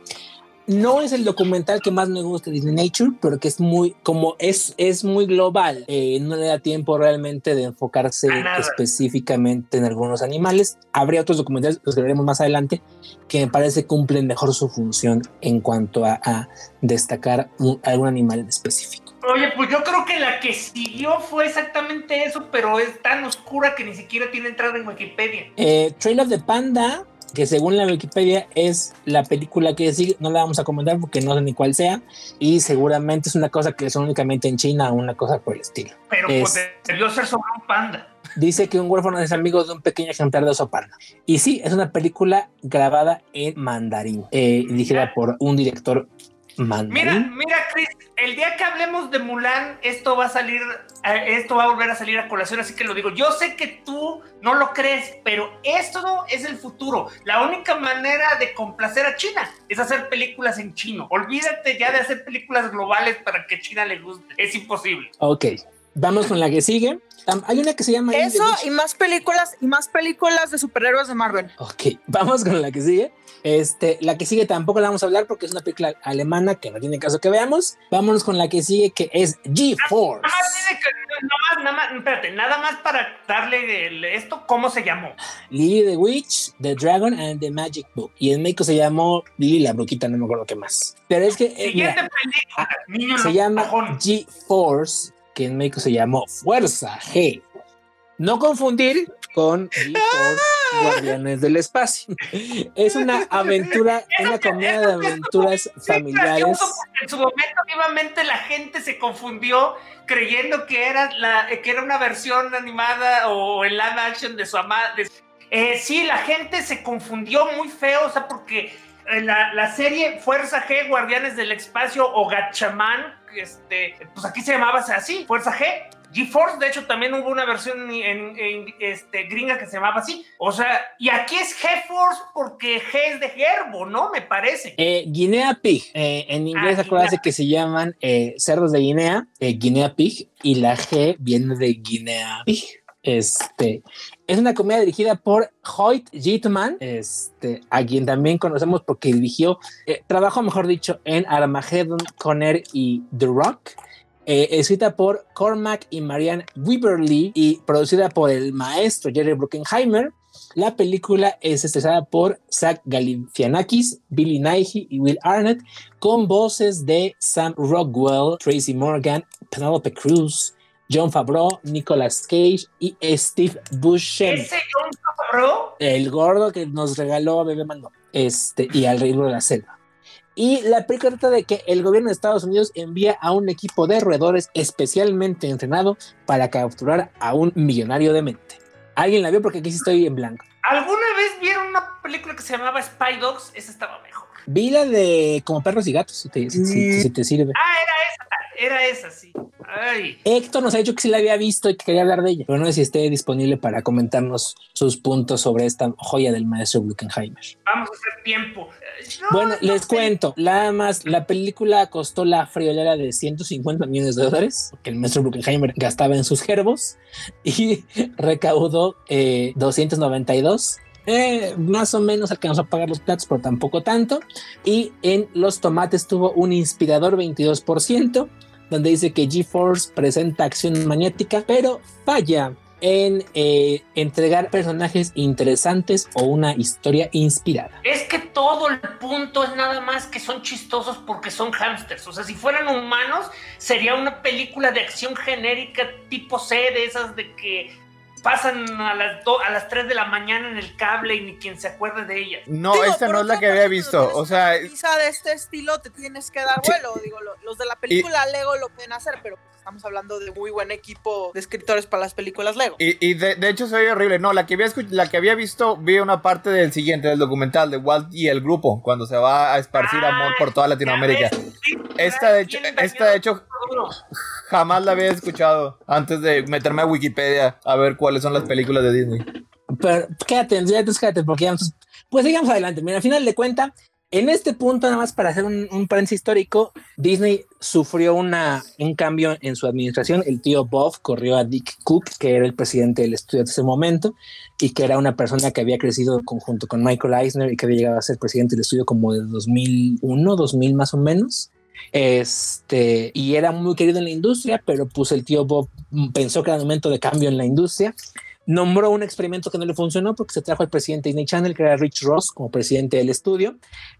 No es el documental que más me gusta de Disney Nature, porque es muy, como es, es muy global, eh, no le da tiempo realmente de enfocarse específicamente en algunos animales. Habría otros documentales, los que veremos más adelante, que me parece cumplen mejor su función en cuanto a, a destacar un- algún animal en específico. Oye, pues yo creo que la que siguió fue exactamente eso, pero es tan oscura que ni siquiera tiene entrada en Wikipedia. Eh, Trail of the Panda, que según la Wikipedia es la película que sigue, no la vamos a comentar porque no sé ni cuál sea, y seguramente es una cosa que es únicamente en China o una cosa por el estilo. Pero Es- pues ser sobre un panda. Dice que un huérfano es amigo de un pequeño ejemplar de oso panda. Y sí, es una película grabada en mandarín, eh, dirigida por un director mandarín. mira, Chris, el día que hablemos de Mulan, esto va a salir, eh, esto va a volver a salir a colación, así que lo digo. Yo sé que tú no lo crees, pero esto es el futuro. La única manera de complacer a China es hacer películas en chino. Olvídate ya de hacer películas globales para que China le guste. Es imposible. Ok, Vamos con la que sigue. Hay una que se llama Eso y más películas y más películas de superhéroes de Marvel. Ok, vamos con la que sigue. Este, la que sigue tampoco la vamos a hablar porque es una película alemana que no tiene caso que veamos. Vámonos con la que sigue, que es G-Force. Dice que- nada más, nada más, espérate, nada más para darle el- esto, ¿cómo se llamó? Lily the Witch, The Dragon and the Magic Book. Y en México se llamó Lily la Bruquita, no me acuerdo qué más. Pero es que eh, mira, Siguiente película, niño se llama. G-Force, que en México se llamó Fuerza G. No confundir con G-Force Guardianes del Espacio. Es una aventura, una comedia de aventuras familiares. en su momento vivamente la gente se confundió creyendo que era la que era una versión animada o el live action de su amada. Eh, sí, la gente se confundió muy feo, o sea, porque eh, la, la serie Fuerza G, Guardianes del Espacio o Gatchaman, este, pues aquí se llamaba así, Fuerza G. GeForce, de hecho, también hubo una versión en, en, este, gringa que se llamaba así. O sea, y aquí es G-Force porque G es de Gerbo, ¿no? Me parece. Eh, Guinea Pig. Eh, en inglés, Ah, acuérdate Guinea. que se llaman eh, cerdos de Guinea, eh, Guinea Pig, y la G viene de Guinea Pig. Este es una comedia dirigida por Hoyt Gitman, este, a quien también conocemos porque dirigió, eh, trabajó, mejor dicho, en Armageddon, Conner y The Rock. Eh, escrita por Cormac y Marianne Weaverly y producida por el maestro Jerry Bruckheimer. La película es estrenada por Zach Galifianakis, Billy Nighy y Will Arnett, con voces de Sam Rockwell, Tracy Morgan, Penelope Cruz, John Favreau, Nicolas Cage y Steve Buscemi, Ese John Favreau, el gordo que nos regaló a Bebé Mando, este, y al Reino de la Selva. Y la película trata de que el gobierno de Estados Unidos envía a un equipo de roedores especialmente entrenado para capturar a un millonario de mente. ¿Alguien la vio? Porque aquí sí estoy en blanco. ¿alguna vez vieron una película que se llamaba Spy Dogs? Esa estaba mejor. Vi la de como perros y gatos, si te, si- si- si te sirve. Ah, era esa, era esa, sí. Ay. Héctor nos ha dicho que sí la había visto y que quería hablar de ella, pero no sé si esté disponible para comentarnos sus puntos sobre esta joya del maestro Bruckheimer. Vamos a hacer tiempo. Eh, no, bueno, no les sé. cuento, nada más, la película costó la friolera de 150 millones de dólares, que el maestro Bruckheimer gastaba en sus gerbos, y recaudó eh, 292. Eh, más o menos alcanzó a pagar los platos, pero tampoco tanto. Y en los tomates tuvo un inspirador 22%, donde dice que GeForce presenta acción magnética, pero falla en eh, entregar personajes interesantes o una historia inspirada. Es que todo el punto es nada más que son chistosos porque son hamsters. O sea, si fueran humanos, sería una película de acción genérica tipo C, de esas de que pasan a las, do- a las 3 de la mañana en el cable y ni quien se acuerde de ellas. No, Digo, esta no es la que había visto. O sea, franquicia de este estilo te tienes que dar vuelo. Digo, lo- los de la película Lego lo pueden hacer, pero pues estamos hablando de muy buen equipo de escritores para las películas Lego. Y, y de, de hecho soy horrible. No, la que, había la que había visto, vi una parte del siguiente, del documental de Walt y el grupo, cuando se va a esparcir amor por toda Latinoamérica. Ya ves, sí, Esta de ¿quién hecho, esta de hecho? Jamás la había escuchado antes de meterme a Wikipedia a ver cuáles son las películas de Disney. Pero quédate, quédate, porque ya pues sigamos adelante. Mira, al final de cuenta, en este punto, nada más para hacer un, un paréntesis histórico, Disney sufrió una, un cambio en su administración. El tío Bob corrió a Dick Cook, que era el presidente del estudio de ese momento, y que era una persona que había crecido conjunto con Michael Eisner y que había llegado a ser presidente del estudio como de 2001, 2000 más o menos. Este, y era muy querido en la industria, pero pues el tío Bob pensó que era momento de cambio en la industria nombró un experimento que no le funcionó porque se trajo al presidente de Disney Channel, que era Rich Ross, como presidente del estudio.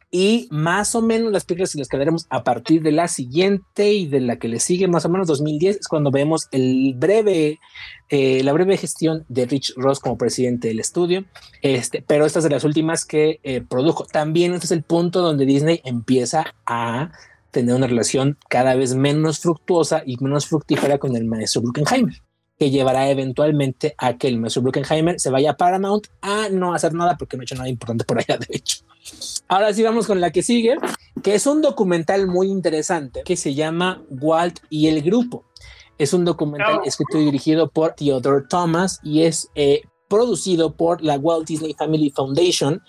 Y más o menos las películas si las quedaremos a partir de la siguiente y de la que le sigue, más o menos 2010, es cuando vemos el breve, eh, la breve gestión de Rich Ross como presidente del estudio. Este, pero esta es de las últimas que eh, produjo. También este es el punto donde Disney empieza a tener una relación cada vez menos fructuosa y menos fructífera con el maestro Bruckheimer que llevará eventualmente a que el maestro Bruckheimer se vaya a Paramount a no hacer nada porque no ha hecho nada importante por allá, de hecho. Ahora sí vamos con la que sigue, que es un documental muy interesante que se llama Walt y el grupo. Es un documental Oh. escrito y dirigido por Theodore Thomas y es eh, producido por la Walt Disney Family Foundation,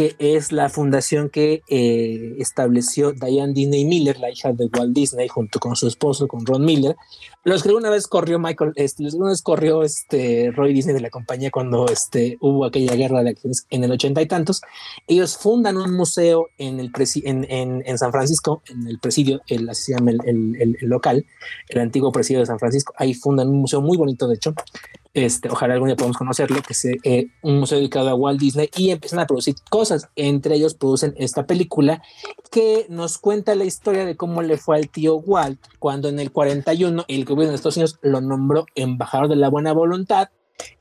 que es la fundación que eh, estableció Diane Disney Miller, la hija de Walt Disney, junto con su esposo, con Ron Miller. Los que una vez corrió Michael, este, los que una vez corrió este Roy Disney de la compañía cuando este, hubo aquella guerra de acciones en el ochenta y tantos. Ellos fundan un museo en, el en, en, en, San Francisco, en el presidio, el, así se llama el, el, el, local, el antiguo presidio de San Francisco. Ahí fundan un museo muy bonito, de hecho, este, ojalá algún día podamos conocerlo, que es eh, un museo dedicado a Walt Disney y empiezan a producir cosas. Entre ellos producen esta película que nos cuenta la historia de cómo le fue al tío Walt cuando en el 41 el gobierno de Estados Unidos lo nombró embajador de la buena voluntad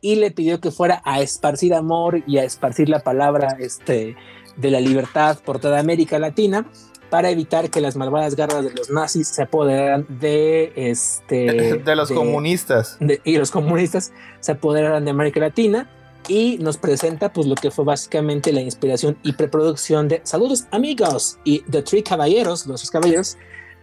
y le pidió que fuera a esparcir amor y a esparcir la palabra este, de la libertad por toda América Latina para evitar que las malvadas garras de los nazis se apoderaran de este de los comunistas. y los comunistas se apoderaran de América Latina y nos presenta pues lo que fue básicamente la inspiración y preproducción de Saludos amigos y The Three Caballeros, los tres caballeros,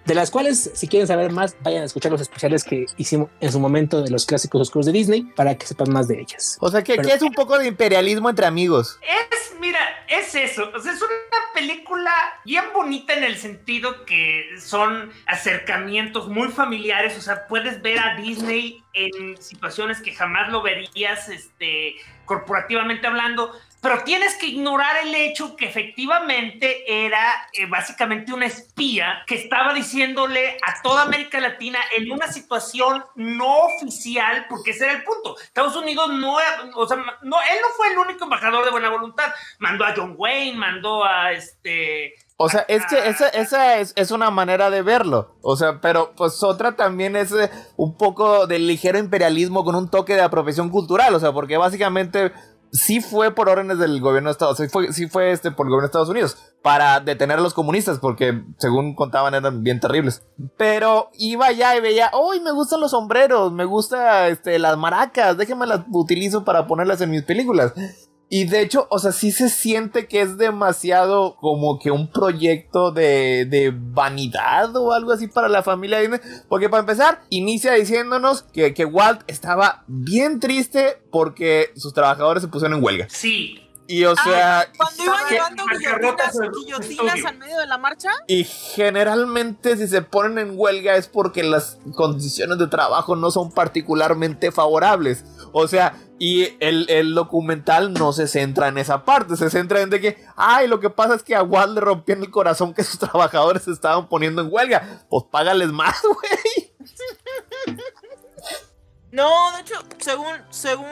de las cuales, si quieren saber más, vayan a escuchar los especiales que hicimos en su momento de los clásicos oscuros de Disney para que sepan más de ellas. O sea, que, es un poco de imperialismo entre amigos. Es, mira, es eso. O sea, es una película bien bonita en el sentido que son acercamientos muy familiares. O sea, puedes ver a Disney en situaciones que jamás lo verías, este, corporativamente hablando pero tienes que ignorar el hecho que efectivamente era eh, básicamente una espía que estaba diciéndole a toda América Latina en una situación no oficial, porque ese era el punto. Estados Unidos no, o sea, no, él no fue el único embajador de buena voluntad. Mandó a John Wayne, mandó a este. O sea, es que esa, esa es, es, una manera de verlo. O sea, pero pues otra también es eh, un poco de ligero imperialismo con un toque de apropiación cultural. O sea, porque básicamente sí fue por órdenes del gobierno de Estados Unidos, sí fue este por el gobierno de Estados Unidos, para detener a los comunistas, porque según contaban eran bien terribles. Pero iba allá y veía, ¡Uy, me gustan los sombreros! Me gusta este, las maracas, déjenme las utilizo para ponerlas en mis películas. Y de hecho, o sea, sí se siente que es demasiado como que un proyecto de, de vanidad o algo así para la familia Disney. Porque para empezar, inicia diciéndonos que, que Walt estaba bien triste porque sus trabajadores se pusieron en huelga. Sí, y o sea. Cuando iban llevando guillotinas, guillotinas al medio de la marcha. Y generalmente, si se ponen en huelga, es porque las condiciones de trabajo no son particularmente favorables. O sea, y el, el, documental no se centra en esa parte, se centra en de que, ay, lo que pasa es que a Walt le rompían el corazón que sus trabajadores se estaban poniendo en huelga. Pues págales más, güey. No, de hecho, según, según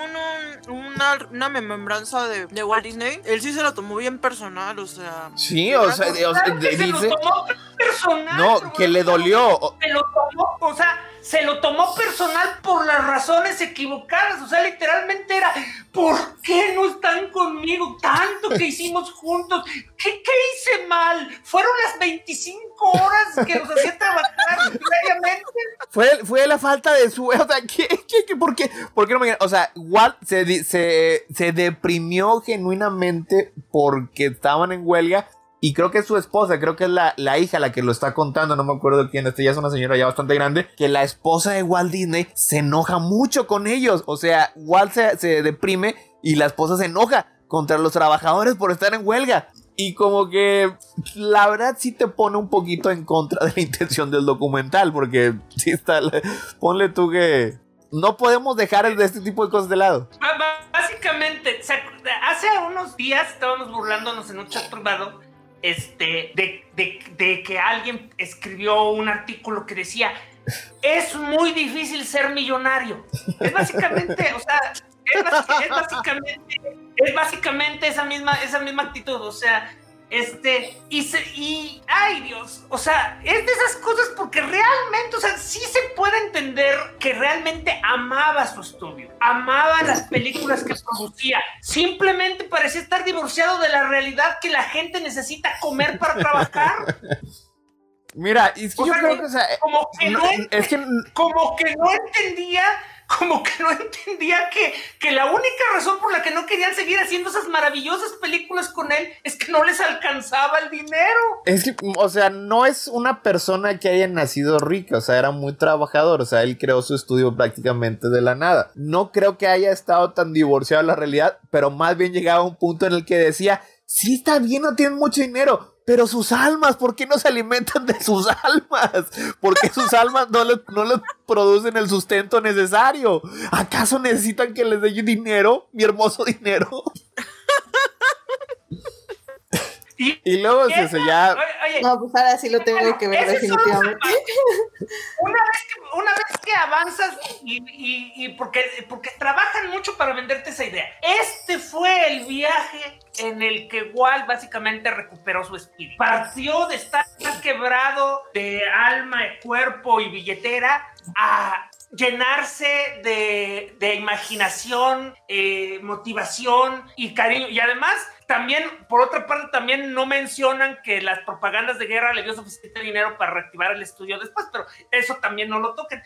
una, una remembranza de, de, Walt Disney, él sí se lo tomó bien personal, o sea. Sí, o sea, o sea dice. Se lo tomó personal. No, que le dolió. Se lo tomó, o sea se lo tomó personal por las razones equivocadas. O sea, literalmente era, ¿por qué no están conmigo? Tanto que hicimos juntos. ¿Qué, qué hice mal? Fueron las 25 horas que nos hacía trabajar diariamente. Fue, fue la falta de su... O sea, ¿qué, qué, qué, por qué? ¿Por qué no me... O sea, Walt se, se, se deprimió genuinamente porque estaban en huelga y creo que es su esposa, creo que es la, la hija la que lo está contando, no me acuerdo quién, este ya es una señora ya bastante grande, que la esposa de Walt Disney se enoja mucho con ellos. O sea, Walt se, se deprime y la esposa se enoja contra los trabajadores por estar en huelga. Y como que la verdad sí te pone un poquito en contra de la intención del documental, porque sí está, ponle tú que no podemos dejar este tipo de cosas de lado. Básicamente, hace unos días estábamos burlándonos en un chat privado este, de, que alguien escribió un artículo que decía, es muy difícil ser millonario. Es básicamente, o sea, es, básicamente, es básicamente esa misma, esa misma actitud, o sea, este, y, se, y, ay Dios, o sea, es de esas cosas porque realmente, o sea, sí se puede entender que realmente amaba su estudio, amaba las películas que producía, simplemente parecía estar divorciado de la realidad que la gente necesita comer para trabajar. Mira, es que yo creo que, o sea, como que no, es que, como que no entendía como que no entendía que, que la única razón por la que no querían seguir haciendo esas maravillosas películas con él es que no les alcanzaba el dinero. Es que, o sea, no es una persona que haya nacido rica, o sea, era muy trabajador, o sea, él creó su estudio prácticamente de la nada. No creo que haya estado tan divorciado de la realidad, pero más bien llegaba a un punto en el que decía, sí está bien, no tienen mucho dinero, pero sus almas, ¿por qué no se alimentan de sus almas? ¿Por qué sus almas no les, no les producen el sustento necesario? ¿Acaso necesitan que les dé dinero, mi hermoso dinero? Y, Y luego ya... Oye, oye, No, pues ahora sí lo tengo que ver definitivamente. Una vez que, una vez que avanzas y, y- y porque, porque trabajan mucho para venderte esa idea. Este fue el viaje en el que Walt básicamente recuperó su espíritu. Partió de estar quebrado de alma, cuerpo y billetera a llenarse de, de imaginación, eh, motivación y cariño. Y además, también, por otra parte, también no mencionan que las propagandas de guerra le dio suficiente dinero para reactivar el estudio después, pero eso también no lo toquen.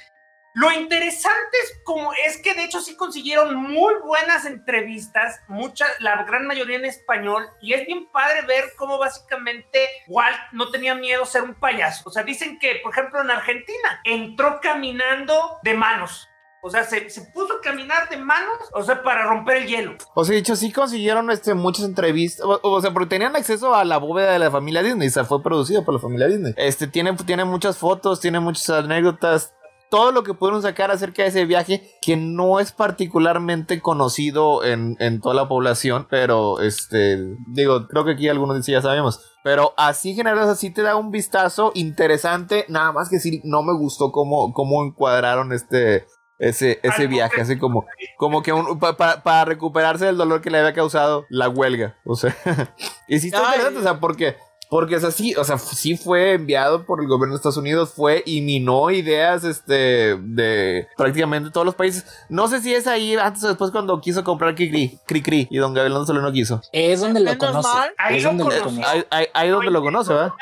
Lo interesante es como es que de hecho sí consiguieron muy buenas entrevistas, muchas, la gran mayoría en español, y es bien padre ver cómo básicamente Walt no tenía miedo a ser un payaso. O sea, dicen que, por ejemplo, en Argentina entró caminando de manos. O sea, se, se puso a caminar de manos, o sea, para romper el hielo. O sea, de hecho, sí consiguieron este, muchas entrevistas. O, o sea, porque tenían acceso a la bóveda de la familia Disney. O sea, fue producido por la familia Disney. Este, tiene, tiene muchas fotos, tiene muchas anécdotas. Todo lo que pudieron sacar acerca de ese viaje, que no es particularmente conocido en, en toda la población, pero este, digo, creo que aquí algunos sí ya sabemos. Pero así general, así te da un vistazo interesante. Nada más que sí, no me gustó cómo, cómo encuadraron este, ese, ese viaje, así como, como que un- pa- pa- para recuperarse del dolor que le había causado la huelga. O sea, y sí está interesante, o sea, porque, porque es así, o sea, sí fue enviado por el gobierno de Estados Unidos, fue y minó ideas, este, de prácticamente todos los países. No sé si es ahí antes o después cuando quiso comprar Cricri, Cricri y don Gabriel solo no quiso. Es donde lo conoce. Ahí Es lo donde lo conoce. Ahí, ahí, ahí donde lo conoce, ¿verdad?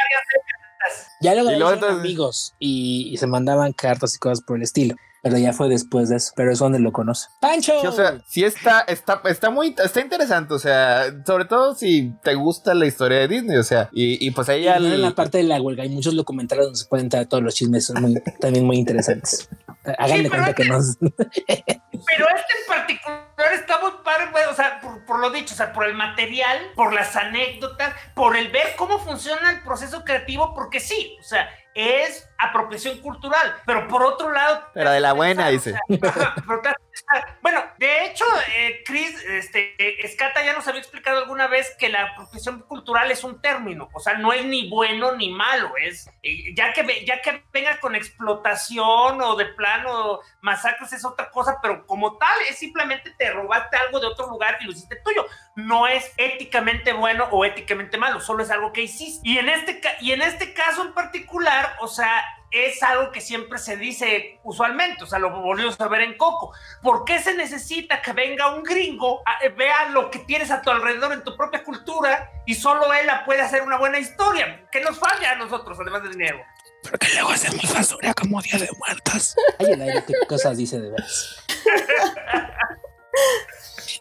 Ya luego eran amigos y, y se mandaban cartas y cosas por el estilo. Pero ya fue después de eso. Pero es donde lo conoce. ¡Pancho! Sí, o sea, sí está, está, está muy, está interesante, o sea, sobre todo si te gusta la historia de Disney, o sea, y, y pues ahí Y ya no en la parte de la huelga hay muchos documentales donde se pueden entrar todos los chismes, son muy, también muy interesantes. De pero cuenta que no. Pero este en particular está muy padre, güey, o sea, por, por lo dicho, o sea, por el material, por las anécdotas, por el ver cómo funciona el proceso creativo, porque sí, o sea, es apropiación cultural, pero por otro lado... Pero de la buena, dice. sea, pero bueno, de hecho, eh, Chris, este, eh, Escata ya nos había explicado alguna vez que la apropiación cultural es un término, o sea, no es ni bueno ni malo, es eh, ya que ya que venga con explotación o de plano masacres es otra cosa, pero como tal es simplemente te robaste algo de otro lugar y lo hiciste tuyo. No es éticamente bueno o éticamente malo, solo es algo que hiciste. Y en este, y en este caso en particular, o sea, es algo que siempre se dice usualmente, o sea, lo volvimos a ver en Coco. ¿Por qué se necesita que venga un gringo, a- eh, vea lo que tienes a tu alrededor en tu propia cultura y solo él la puede hacer una buena historia? ¿Qué nos falla a nosotros, además de dinero? Porque luego hacemos basura como Día de Muertos. Ay, el aire, qué cosas dice de veras.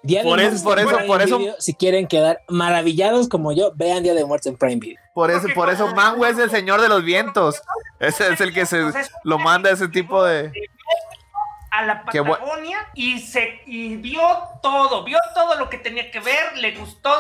Día de Por eso- Muertos por en eso- por eso- Video. Si quieren quedar maravillados como yo, vean Día de Muertos en Prime Video. por eso, por eso Mango es el señor de los vientos. Ese es el que se lo manda a ese tipo de. a la Patagonia y se y vio todo, vio todo lo que tenía que ver, le gustó,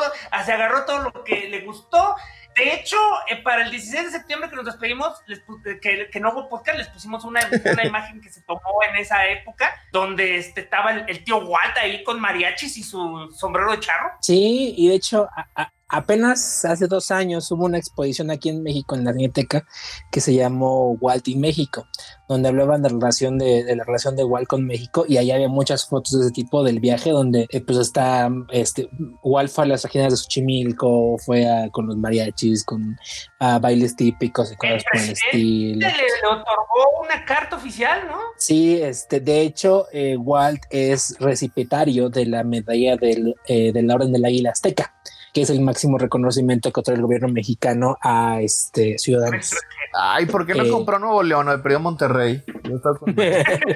se agarró todo lo que le gustó. De hecho, eh, para el 16 de septiembre que nos despedimos, les pu- que, que no hubo podcast, les pusimos una, una imagen que se tomó en esa época, donde este, estaba el, el tío Walt ahí con mariachis y su sombrero de charro. Sí, y de hecho, a- a- apenas hace dos años hubo una exposición aquí en México, en la Cineteca, que se llamó Walt y México, donde hablaban de, relación de, de la relación de Walt con México, y ahí había muchas fotos de ese tipo del viaje, donde eh, pues está, este, Walt fue a las ajenas de Xochimilco, fue a- con los mariachis, con a bailes típicos y cosas por el estilo. le, le otorgó una carta oficial, ¿no? Sí, este, de hecho, eh, Walt es recipientario de la medalla del, eh, de la Orden del Águila Azteca, que es el máximo reconocimiento que otorga el gobierno mexicano a este ciudadanos. Ay, ¿por qué no Eh. compró Nuevo León? El perdió Monterrey.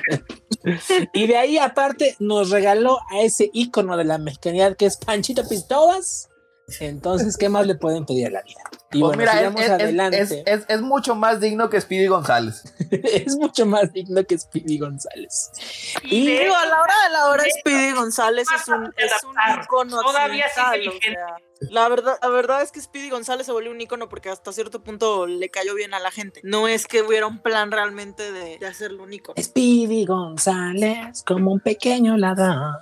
Y de ahí, aparte, nos regaló a ese ícono de la mexicanidad que es Panchito Pistolas, Entonces, ¿qué más le pueden pedir a la vida? Y Pues bueno, mira, es, es- adelante. es- es- es mucho más digno que Speedy González. es mucho más digno que Speedy González. Y Digo, a la hora de la hora, Speedy González es un, un icono Todavía es o inteligente. sea, la verdad, la verdad es que Speedy González se volvió un icono porque hasta cierto punto le cayó bien a la gente. No es que hubiera un plan realmente de, de hacerlo un icono. Speedy González, como un pequeño ladrón.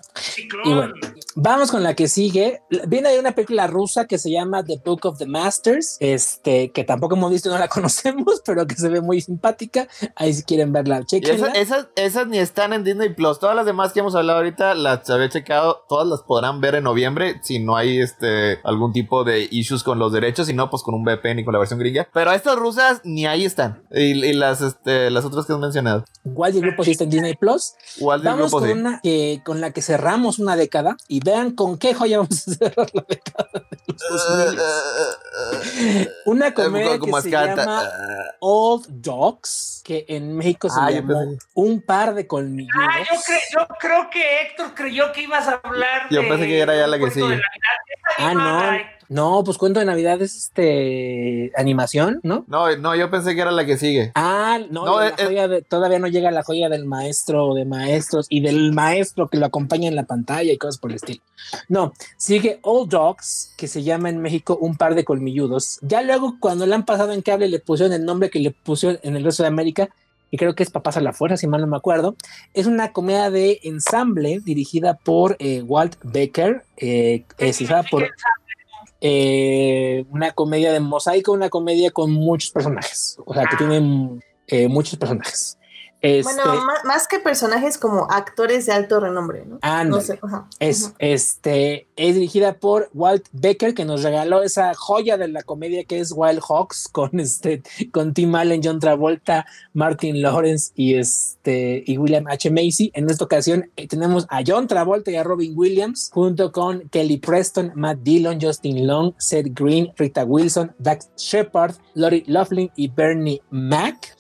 Y bueno, vamos con la que sigue. Viene de una película rusa que se llama The Book of the Masters, este, que tampoco hemos visto, no la conocemos, pero que se ve muy simpática. Ahí si quieren verla, Y chequenla. esas, esas, esas ni están en Disney Plus. Todas las demás que hemos hablado ahorita las había checado. Todas las podrán ver en noviembre si no hay este algún tipo de issues con los derechos. Si no, pues con un VPN y con la versión gringa. Pero estas rusas ni ahí están. Y, y las, este, las otras que has mencionado. Igual el grupo sí está en Disney Plus. Vamos grupo con sí. una que, con la que cerramos una década y vean con qué joya vamos a cerrar la década de los 2000. Una comedia que se llama Old Dogs, que en México se Ah, pensé- Un par de colmilludos. Ah, yo, cre- yo creo que Héctor creyó que ibas a hablar Yo de pensé que era ya la que sigue. Ah, no. No, pues cuento de Navidad es este animación, ¿no? No, no, yo pensé que era la que sigue. Ah, no, No, la es- joya de- todavía no llega la joya del maestro o de maestros y del maestro que lo acompaña en la pantalla y cosas por el estilo. No, sigue Old Dogs, que se llama en México Un par de colmilludos. Ya luego, cuando le han pasado en cable, le pusieron el nombre que le pusieron en el resto de América, y creo que es Papás a la Fuerza, si mal no me acuerdo. Es una comedia de ensamble dirigida por eh, Walt Becker, eh, por eh, una comedia de mosaico, una comedia con muchos personajes, o sea, que tienen eh, muchos personajes. Este, Bueno, ma- más que personajes como actores de alto renombre, ¿no? ándale. No sé, ajá. Es, este, es dirigida por Walt Becker, que nos regaló esa joya de la comedia que es Wild Hawks, con, este, con Tim Allen, John Travolta, Martin Lawrence y, este, y William H. Macy. En esta ocasión eh, tenemos a John Travolta y a Robin Williams, junto con Kelly Preston, Matt Dillon, Justin Long, Seth Green, Rita Wilson, Dax Shepard, Lori Loughlin y Bernie Mac.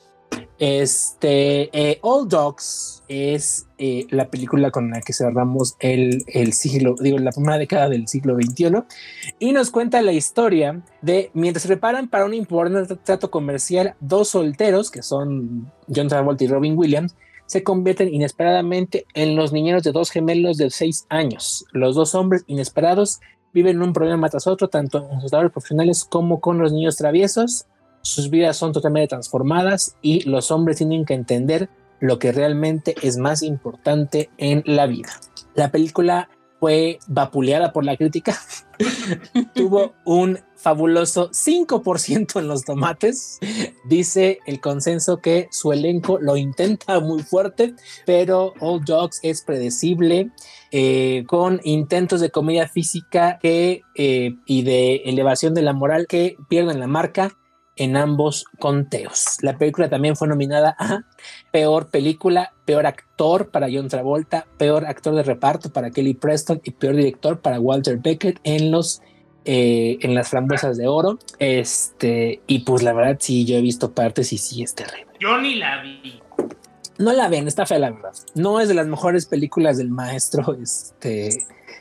Este, eh, All Dogs es eh, la película con la que cerramos el, el siglo, digo, la primera década del siglo XXI, y nos cuenta la historia de mientras se preparan para un importante trato comercial, dos solteros, que son John Travolta y Robin Williams, se convierten inesperadamente en los niñeros de dos gemelos de seis años. Los dos hombres inesperados viven un problema tras otro, tanto en sus labores profesionales como con los niños traviesos. Sus vidas son totalmente transformadas y los hombres tienen que entender lo que realmente es más importante en la vida. La película fue vapuleada por la crítica. Tuvo un fabuloso 5% en los tomates. Dice el consenso que su elenco lo intenta muy fuerte, pero Old Dogs es predecible, eh, con intentos de comedia física eh, y de elevación de la moral que pierden la marca en ambos conteos. La película también fue nominada a peor película, peor actor para John Travolta, peor actor de reparto para Kelly Preston y peor director para Walter Beckett en los eh, en las frambuesas de oro. Este, y pues la verdad, sí, yo he visto partes y sí es terrible. Yo ni la vi. No la ven, está fea la verdad. No es de las mejores películas del maestro, este,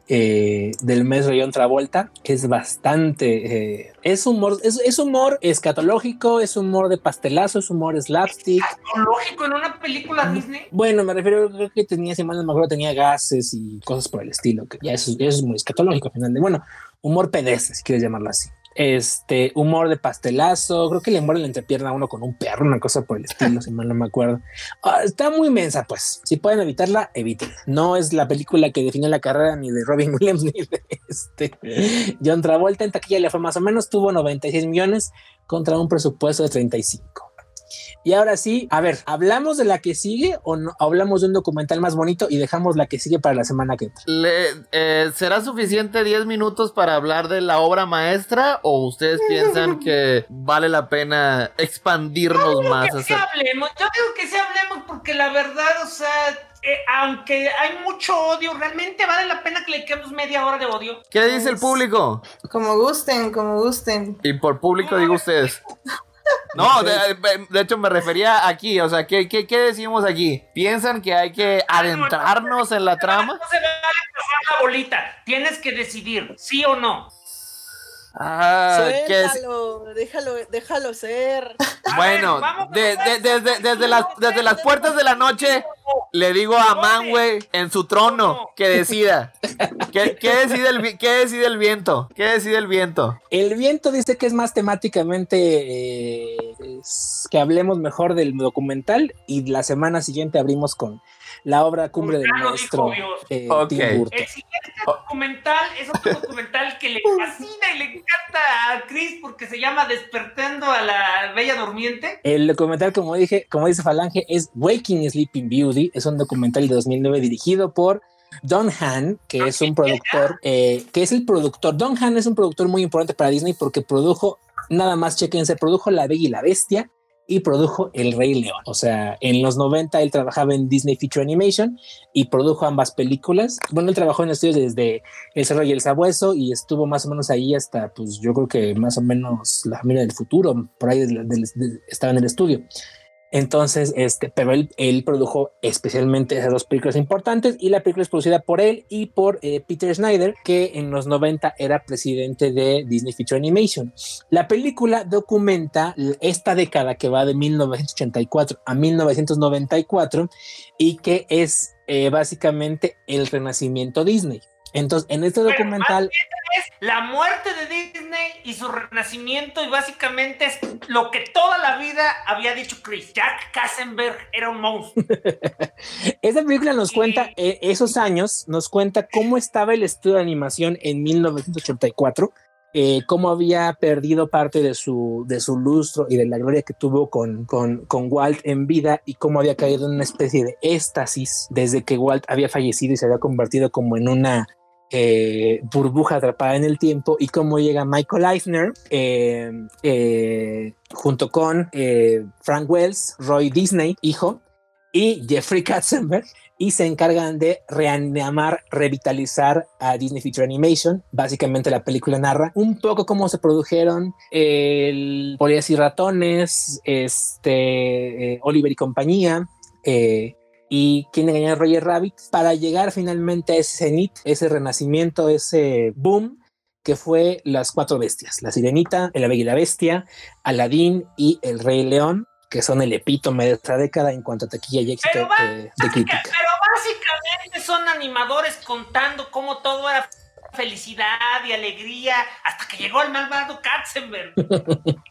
eh, del maestro John Travolta. Es bastante, eh, es humor, es, es humor escatológico, es humor de pastelazo, es humor slapstick. Lógico, en una película Disney. Bueno, me refiero, creo que tenía, si mal no me acuerdo, tenía gases y cosas por el estilo, que ya eso, eso es muy escatológico al final de, bueno, humor pedestre, si quieres llamarlo así. Este, humor de pastelazo, creo que le muere la entrepierna a uno con un perro, una cosa por el estilo, si mal no me acuerdo. Ah, está muy mensa, pues. Si pueden evitarla, evítenla. No es la película que definió la carrera ni de Robin Williams ni de este John Travolta. En taquilla le fue más o menos, tuvo 96 millones contra un presupuesto de 35. Y ahora sí, a ver, ¿hablamos de la que sigue o no? hablamos de un documental más bonito y dejamos la que sigue para la semana que entra? Le- eh, ¿Será suficiente 10 minutos para hablar de la obra maestra o ustedes piensan que vale la pena expandirnos más? Que sí hablemos. Yo digo que sí hablemos porque la verdad, o sea, eh, aunque hay mucho odio, realmente vale la pena que le quedemos media hora de odio. ¿Qué dice el público? Como gusten, como gusten. Y por público digo ustedes. No, de, de hecho me refería aquí, o sea, ¿qué, qué, qué decimos aquí? ¿Piensan que hay que adentrarnos en la trama? No se vale pasar la bolita. Tienes que decidir, sí o no. Ah, ¿qué es? Suéltalo, déjalo, déjalo ser. Bueno, de- de- desde, las, desde puertas de la noche le digo a Manway en su trono que decida. ¿Qué, qué decide el, vi- qué decide el viento? ¿Qué decide el viento? El viento dice que es más temáticamente eh, es que hablemos mejor del documental y la semana siguiente abrimos con la obra cumbre del Ya lo maestro eh, Ok. Tim Burton. El siguiente documental es otro documental que le fascina y le encanta a Chris porque se llama Despertando a la Bella Durmiente. El documental, como dije, como dice Falange, es Waking Sleeping Beauty. Es un documental de 2009 dirigido por Don Han, que es un productor, eh, que es el productor. Don Han es un productor muy importante para Disney porque produjo, nada más chequense, produjo La Bella y la Bestia y produjo El Rey León. O sea, en los 90 él trabajaba en Disney Feature Animation y produjo ambas películas. Bueno, él trabajó en estudios desde El Cerro y el Sabueso y estuvo más o menos ahí hasta, pues yo creo que más o menos La Familia del Futuro, por ahí estaba en el estudio. Entonces, este, pero él, produjo especialmente esas dos películas importantes y la película es producida por él y por eh, Peter Snyder, que en los 90 era presidente de Disney Feature Animation. La película documenta esta década que va de 1984 a 1994 y que es eh, básicamente el renacimiento Disney. Entonces, en este Bueno, documental... Es la muerte de Disney y su renacimiento y básicamente es lo que toda la vida había dicho Chris. Jack Kassenberg era un monstruo. Esta película nos Y- cuenta eh, esos años, nos cuenta cómo estaba el estudio de animación en 1984, eh, cómo había perdido parte de su, de su lustro y de la gloria que tuvo con, con, con Walt en vida y cómo había caído en una especie de éxtasis desde que Walt había fallecido y se había convertido como en una eh, burbuja atrapada en el tiempo y cómo llega Michael Eisner eh, eh, junto con Frank Wells, Roy Disney, hijo, y Jeffrey Katzenberg y se encargan de reanimar, revitalizar a Disney Feature Animation. Básicamente la película narra un poco cómo se produjeron el Polillas y Ratones, este, Oliver y compañía, y quién engañó a Roger Rabbit para llegar finalmente a ese cenit, ese renacimiento, ese boom que fue las cuatro bestias, la sirenita, el bella y la bestia, Aladín y el rey león, que son el epítome de esta década en cuanto a taquilla y éxito Pero va- eh, de crítica. Pero básicamente son animadores contando cómo todo era felicidad y alegría hasta que llegó el malvado Katzenberg.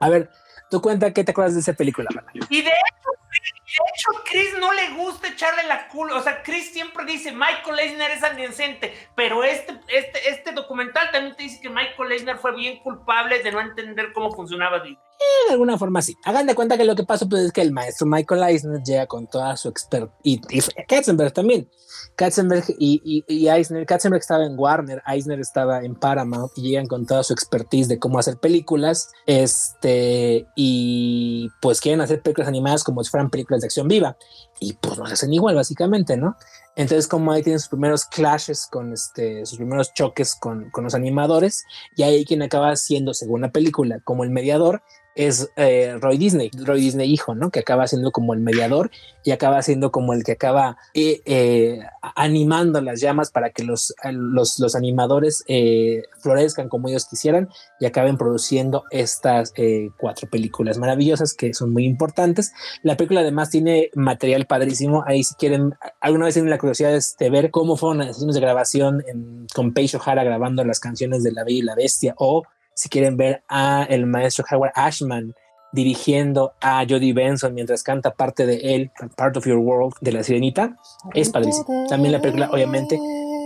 A ver, tú cuenta qué te acuerdas de esa película, Mala? Y de hecho, de hecho, Chris no le gusta echarle la culpa. O sea, Chris siempre dice Michael Eisner es indecente, pero este, este, este documental también te dice que Michael Eisner fue bien culpable de no entender cómo funcionaba Disney. De alguna forma sí. Hagan de cuenta que lo que pasó pues, es que el maestro Michael Eisner llega con toda su expert y, Katzenberg también. Katzenberg y, y, y Eisner, Katzenberg estaba en Warner, Eisner estaba en Paramount y llegan con toda su expertise de cómo hacer películas, este, y pues quieren hacer películas animadas como si fueran películas de acción viva y pues no hacen igual básicamente, ¿no? Entonces como ahí tienen sus primeros clashes con este, sus primeros choques con, con los animadores y ahí quien acaba siendo, según la película, como el mediador es eh, Roy Disney, Roy Disney hijo, ¿no? Que acaba siendo como el mediador y acaba siendo como el que acaba eh, eh, animando las llamas para que los, los, los animadores eh, florezcan como ellos quisieran y acaben produciendo estas eh, cuatro películas maravillosas que son muy importantes. La película además tiene material padrísimo. Ahí si quieren, alguna vez tienen la curiosidad de ver cómo fueron las sesiones de grabación con Paige O'Hara grabando las canciones de La Bella y la Bestia o si quieren ver a el maestro Howard Ashman dirigiendo a Jodie Benson mientras canta parte de él, Part of Your World de la Sirenita, es padrísimo. También la película, obviamente,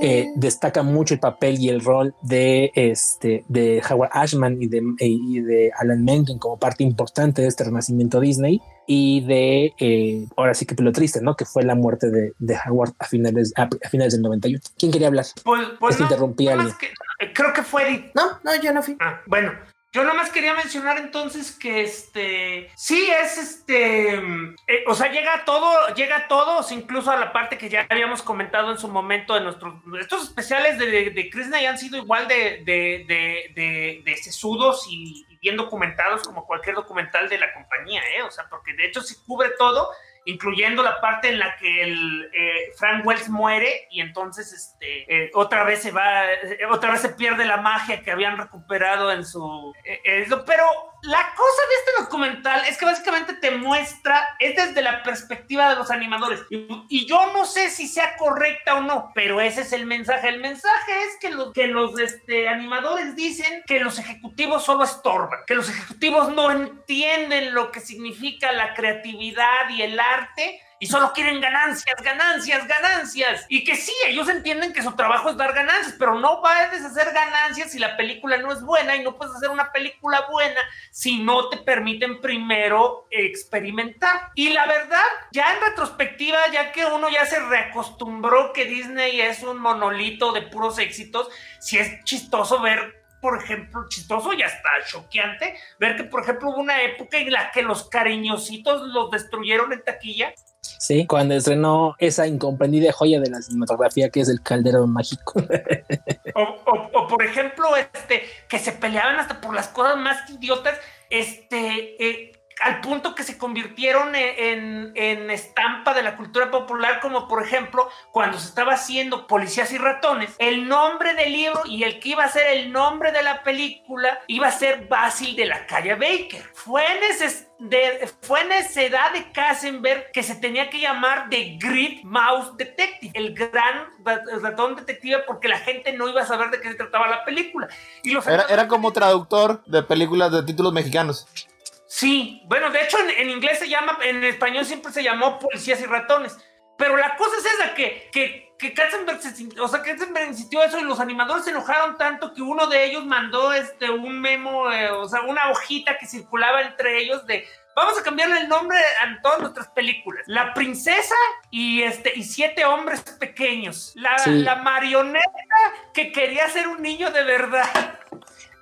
eh, destaca mucho el papel y el rol de este de Howard Ashman y de, y de Alan Menken como parte importante de este renacimiento Disney y de eh, ahora sí que lo triste, ¿no? Que fue la muerte de, de Howard a finales, a, a, finales del 91. ¿Quién quería hablar? Pues, pues no, interrumpí a alguien. Que, eh, creo que fue. No, no, yo no fui. Ah, bueno, yo nomás quería mencionar entonces que este sí es este eh, o sea llega a todo llega a todos incluso a la parte que ya habíamos comentado en su momento de nuestros estos especiales de, de, de han sido igual de de, de, sesudos y, y, bien documentados como cualquier documental de la compañía eh o sea porque de hecho sí cubre todo incluyendo la parte en la que el eh, Frank Wells muere y entonces este eh, otra vez se va, eh, otra vez se pierde la magia que habían recuperado en su eh, pero la cosa de este documental es que básicamente te muestra, es desde la perspectiva de los animadores. Y, yo no sé si sea correcta o no, pero ese es el mensaje. El mensaje es que los, que los este, animadores dicen que los ejecutivos solo estorban, que los ejecutivos no entienden lo que significa la creatividad y el arte y solo quieren ganancias, ganancias, ganancias. Y que sí, ellos entienden que su trabajo es dar ganancias, pero no puedes hacer ganancias si la película no es buena y no puedes hacer una película buena si no te permiten primero experimentar. Y la verdad, ya en retrospectiva, ya que uno ya se reacostumbró que Disney es un monolito de puros éxitos, si es chistoso ver por ejemplo, chistoso y hasta choqueante ver que, por ejemplo, hubo una época en la que los cariñositos los destruyeron en taquilla Sí, cuando estrenó esa incomprendida joya de la cinematografía que es el Calderón Mágico. O, o- o, por ejemplo, este, que se peleaban hasta por las cosas más idiotas, este, eh, al punto que se convirtieron e- en, en estampa de la cultura popular, como por ejemplo, cuando se estaba haciendo Policías y Ratones, el nombre del libro y el que iba a ser el nombre de la película iba a ser Basil de la calle Baker. Fue neces- de, fue necesidad de Kassenberg que se tenía que llamar The Great Mouse Detective, el gran ra- ratón detective, porque la gente no iba a saber de qué se trataba la película. Y los Era, era como traductor de películas de títulos mexicanos. Sí, bueno, de hecho en, en inglés se llama, en español siempre se llamó Policías y Ratones. Pero la cosa es esa, que, que, que Katzenberg, se o sea, Katzenberg insistió eso y los animadores se enojaron tanto que uno de ellos mandó este, un memo, eh, o sea, una hojita que circulaba entre ellos de vamos a cambiarle el nombre a todas nuestras películas. La princesa y, este, y siete hombres pequeños. La, Sí. la marioneta que quería ser un niño de verdad.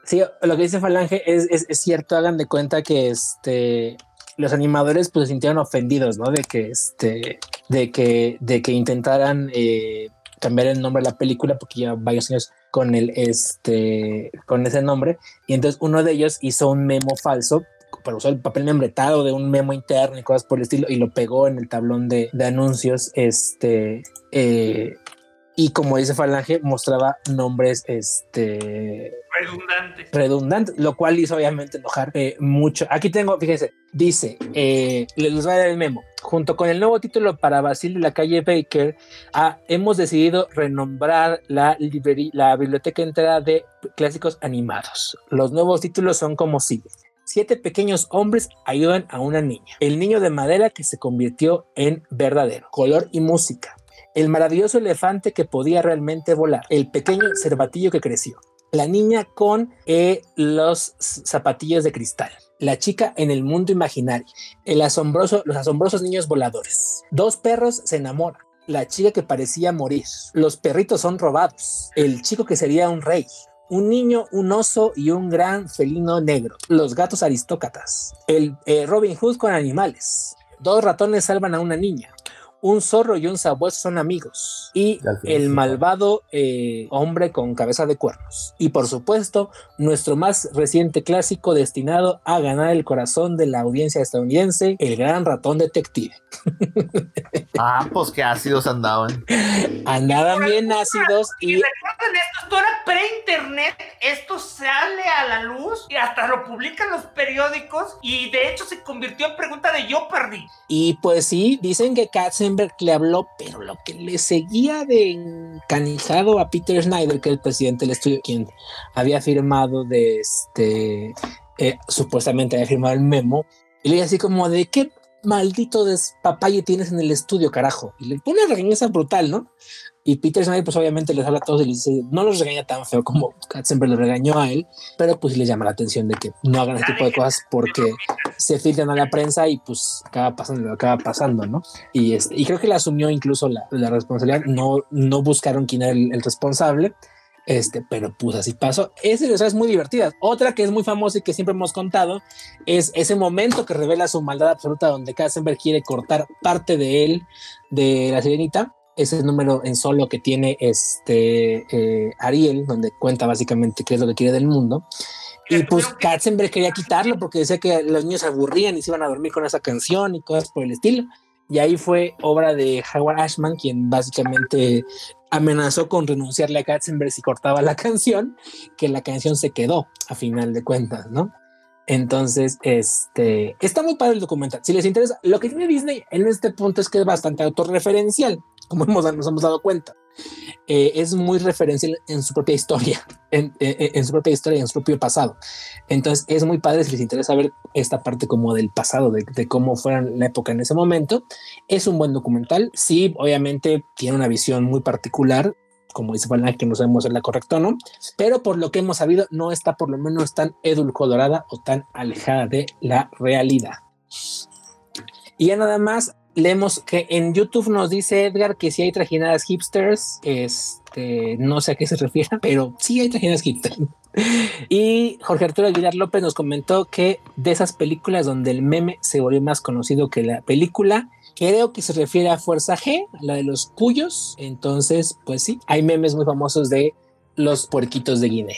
Sí, lo que dice Falange es, es, cierto, hagan de cuenta que este los animadores pues se sintieron ofendidos, ¿no? De que este, de que, de que intentaran eh, cambiar el nombre de la película porque ya varios años con el este con ese nombre y entonces uno de ellos hizo un memo falso pero usó el papel membretado de un memo interno y cosas por el estilo y lo pegó en el tablón de, de anuncios este eh, y como dice Falange mostraba nombres este Redundante. redundante, lo cual hizo obviamente enojar eh, mucho. Aquí tengo, fíjense, dice, eh, les voy a dar el memo. Junto con el nuevo título para Basil de la calle Baker, ah, hemos decidido renombrar la, librería, la biblioteca entera de clásicos animados. Los nuevos títulos son como sigue. Siete pequeños hombres ayudan a una niña. El niño de madera que se convirtió en verdadero. Color y música. El maravilloso elefante que podía realmente volar. El pequeño cervatillo que creció la niña con eh, los zapatillos de cristal, la chica en el mundo imaginario, el asombroso, los asombrosos niños voladores, dos perros se enamoran, la chica que parecía morir, los perritos son robados, el chico que sería un rey, un niño, un oso y un gran felino negro, los gatos aristócratas, el eh, Robin Hood con animales, dos ratones salvan a una niña, un zorro y un sabueso son amigos y el malvado eh, hombre con cabeza de cuernos. Y por supuesto, nuestro más reciente clásico destinado a ganar el corazón de la audiencia estadounidense, el gran ratón detective. Ah, pues qué ácidos andaban. Andaban bien ácidos Y y recuerden esto, esto era pre-internet, esto sale a la luz y hasta lo publican los periódicos y de hecho se convirtió en pregunta de Jeopardy. Y pues sí, dicen que Katzenberg le habló, pero lo que le seguía de encanijado a Peter Schneider, que es el presidente del estudio, quien había firmado de este, eh, supuestamente había firmado el memo, y le dice así como de qué maldito despapalle tienes en el estudio, carajo. Y le pone una regañeza brutal, ¿no? Y Peter Schneider, pues obviamente les habla a todos y les dice, no los regaña tan feo como Katzenberg lo regañó a él, pero pues les llama la atención de que no hagan ese tipo de cosas porque se filtran a la prensa y pues acaba pasando lo acaba pasando, ¿no? Y, este, y creo que le asumió incluso la, la responsabilidad, no, no buscaron quién era el, el responsable, este, pero pues así pasó. Esa es muy divertida. Otra que es muy famosa y que siempre hemos contado es ese momento que revela su maldad absoluta donde Katzenberg quiere cortar parte de él, de la sirenita. Ese número en solo que tiene este eh, Ariel, donde cuenta básicamente qué es lo que quiere del mundo. Y pues Katzenberg quería quitarlo porque decía que los niños se aburrían y se iban a dormir con esa canción y cosas por el estilo. Y ahí fue obra de Howard Ashman, quien básicamente amenazó con renunciarle a Katzenberg si cortaba la canción, que la canción se quedó a final de cuentas, ¿no? Entonces, este está muy padre el documental. Si les interesa, lo que tiene Disney en este punto es que es bastante autorreferencial, como hemos, nos hemos dado cuenta. Eh, es muy referencial en su propia historia, en, en, en, su propia historia, en su propio pasado. Entonces, es muy padre si les interesa ver esta parte como del pasado, de, de cómo fue la época en ese momento. Es un buen documental. Sí, obviamente tiene una visión muy particular como dice Falán, que no sabemos si es la correcta o no, pero por lo que hemos sabido, no está por lo menos tan edulcorada o tan alejada de la realidad. Y ya nada más leemos que en YouTube nos dice Edgar que si hay trajinadas hipsters, este, no sé a qué se refiere, pero sí hay trajinadas hipsters. Y Jorge Arturo Aguilar López nos comentó que de esas películas donde el meme se volvió más conocido que la película, Creo que se refiere a Fuerza G, la de los cuyos. Entonces, pues sí, hay memes muy famosos de los puerquitos de Guinea.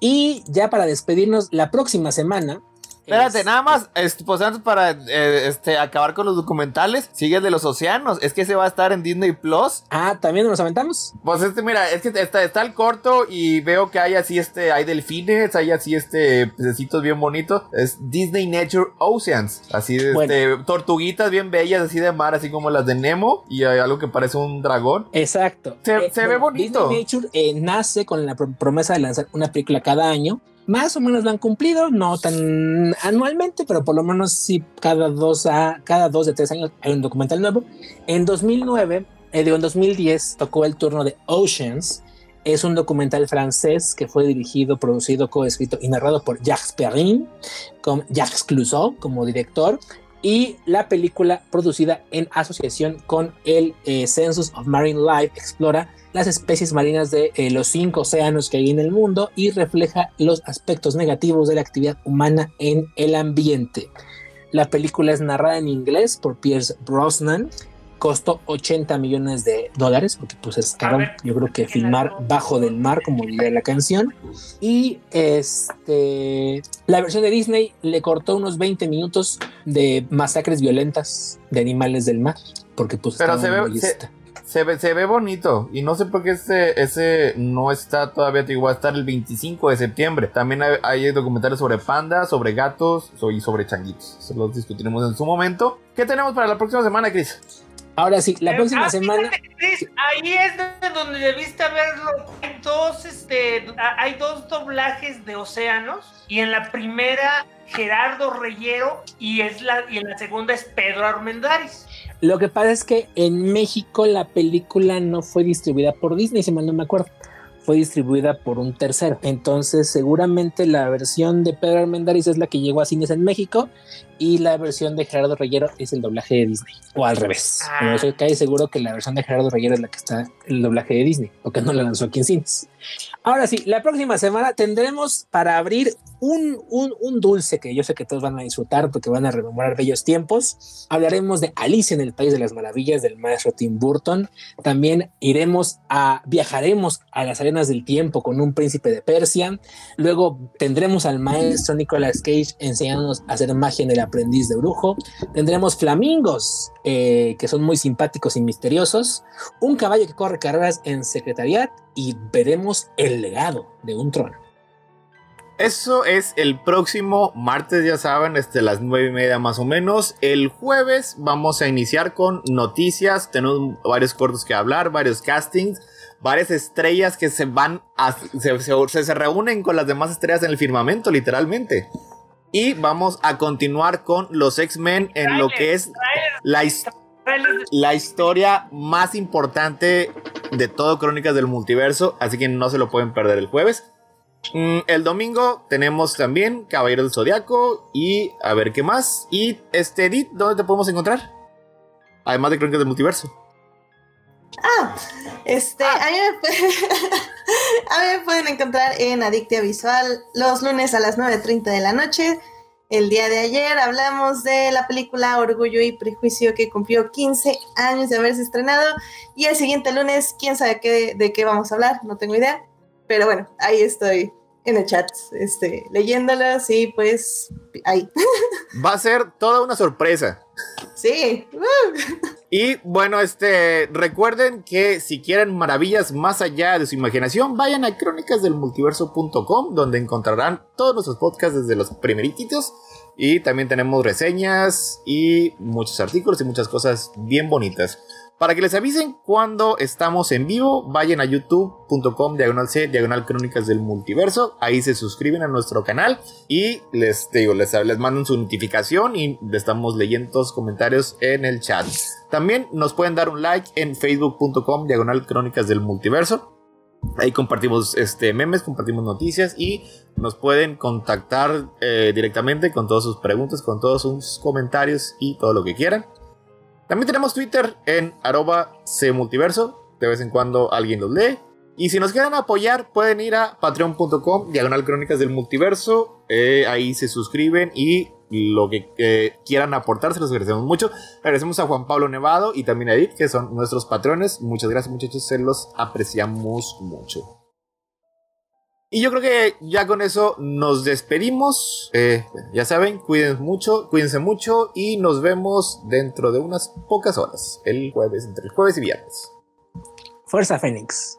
Y ya para despedirnos, la próxima semana Espérate, nada más, pues antes para eh, este, acabar con los documentales, sigue el de los océanos. Es que ese va a estar en Disney Plus. Ah, también nos aventamos. Pues este, mira, es que está, está el corto y veo que hay así, este, hay delfines, hay así, este, pececitos bien bonitos. Es Disney Nature Oceans. Así, de, bueno. este, tortuguitas bien bellas, así de mar, así como las de Nemo y hay algo que parece un dragón. Exacto. Se, eh, se bueno, ve bonito. Disney Nature eh, nace con la promesa de lanzar una película cada año más o menos lo han cumplido, no tan anualmente, pero por lo menos sí cada dos, a, cada dos de tres años hay un documental nuevo. En 2009, eh, digo, en 2010 tocó el turno de Oceans. Es un documental francés que fue dirigido, producido, coescrito y narrado por Jacques Perrin, con Jacques Clouseau como director. Y la película producida en asociación con el eh, Census of Marine Life explora las especies marinas de eh, los cinco océanos que hay en el mundo y refleja los aspectos negativos de la actividad humana en el ambiente. La película es narrada en inglés por Pierce Brosnan. Costó 80 millones de dólares, porque pues es caro, yo creo que filmar bajo del mar, como diría la canción. Y este, la versión de Disney le cortó unos 20 minutos de masacres violentas de animales del mar, porque pues Pero se ve, se, se ve, se ve bonito. Y no sé por qué ese, ese no está todavía, digo, va a estar el 25 de septiembre. También hay, hay documentales sobre pandas, sobre gatos y sobre changuitos. Se los discutiremos en su momento. ¿Qué tenemos para la próxima semana, Chris? Ahora sí, la próxima ah, semana. Chris, ahí es donde debiste haberlo. Hay dos, este, hay dos doblajes de océanos. Y en la primera, Gerardo Reyero. Y, es la, y en la segunda es Pedro Armendáriz. Lo que pasa es que en México la película no fue distribuida por Disney, si mal no me acuerdo. Fue distribuida por un tercero. Entonces, seguramente la versión de Pedro Armendáriz es la que llegó a cines en México y la versión de Gerardo Reyero es el doblaje de Disney. O al revés. Ah. Pero estoy casi seguro que la versión de Gerardo Reyero es la que está el doblaje de Disney, porque no la lanzó aquí en cines. Ahora sí, la próxima semana tendremos para abrir un, un, dulce que yo sé que todos van a disfrutar porque van a rememorar bellos tiempos. Hablaremos de Alicia en el País de las Maravillas del maestro Tim Burton. También iremos a, viajaremos a las arenas del tiempo con un príncipe de Persia. Luego tendremos al maestro Nicolas Cage enseñándonos a hacer magia en el aprendiz de brujo. Tendremos flamingos eh, que son muy simpáticos y misteriosos. Un caballo que corre carreras en secretariat y veremos el legado de un trono. Eso es el próximo martes, ya saben, este, las nueve y media más o menos. El jueves vamos a iniciar con noticias. Tenemos varios cortos que hablar, varios castings, varias estrellas que se van a. Se reúnen con las demás estrellas en el firmamento, literalmente. Y vamos a continuar con los X-Men en lo que es la, la historia más importante de todo Crónicas del Multiverso. Así que no se lo pueden perder el jueves. Mm, el domingo tenemos también Caballero del Zodiaco y a ver qué más. Y este Edith, ¿dónde te podemos encontrar? Además de Crónicas del Multiverso. Ah, este, ah. A, mí me a, mí me pueden encontrar en Adictia Visual los lunes a las 9.30 de la noche. El día de ayer hablamos de la película Orgullo y Prejuicio que cumplió 15 años de haberse estrenado. Y el siguiente lunes, quién sabe qué, de qué vamos a hablar, no tengo idea. Pero bueno, ahí estoy en el chat, este, leyéndolas y pues ahí. Va a ser toda una sorpresa. Sí. Y bueno, este, recuerden que si quieren maravillas más allá de su imaginación, vayan a crónicasdelmultiverso.com, donde encontrarán todos nuestros podcasts desde los primeritos. Y también tenemos reseñas y muchos artículos y muchas cosas bien bonitas. Para que les avisen cuando estamos en vivo, vayan a youtube.com diagonal C, diagonal crónicas del multiverso. Ahí se suscriben a nuestro canal y les digo, les, les mandan su notificación y estamos leyendo todos los comentarios en el chat. También nos pueden dar un like en facebook.com diagonal crónicas del multiverso. Ahí compartimos este, memes, compartimos noticias y nos pueden contactar eh, directamente con todas sus preguntas, con todos sus comentarios y todo lo que quieran. También tenemos Twitter en arroba cmultiverso. De vez en cuando alguien los lee. Y si nos quieren apoyar, pueden ir a patreon.com, diagonal crónicas del multiverso. Eh, ahí se suscriben y lo que eh, quieran aportar, se los agradecemos mucho. Agradecemos a Juan Pablo Nevado y también a Edith, que son nuestros patrones. Muchas gracias, muchachos, se los apreciamos mucho. Y yo creo que ya con eso nos despedimos. Eh, ya saben, cuídense mucho, cuídense mucho y nos vemos dentro de unas pocas horas, el jueves, entre el jueves y viernes. Fuerza Fénix.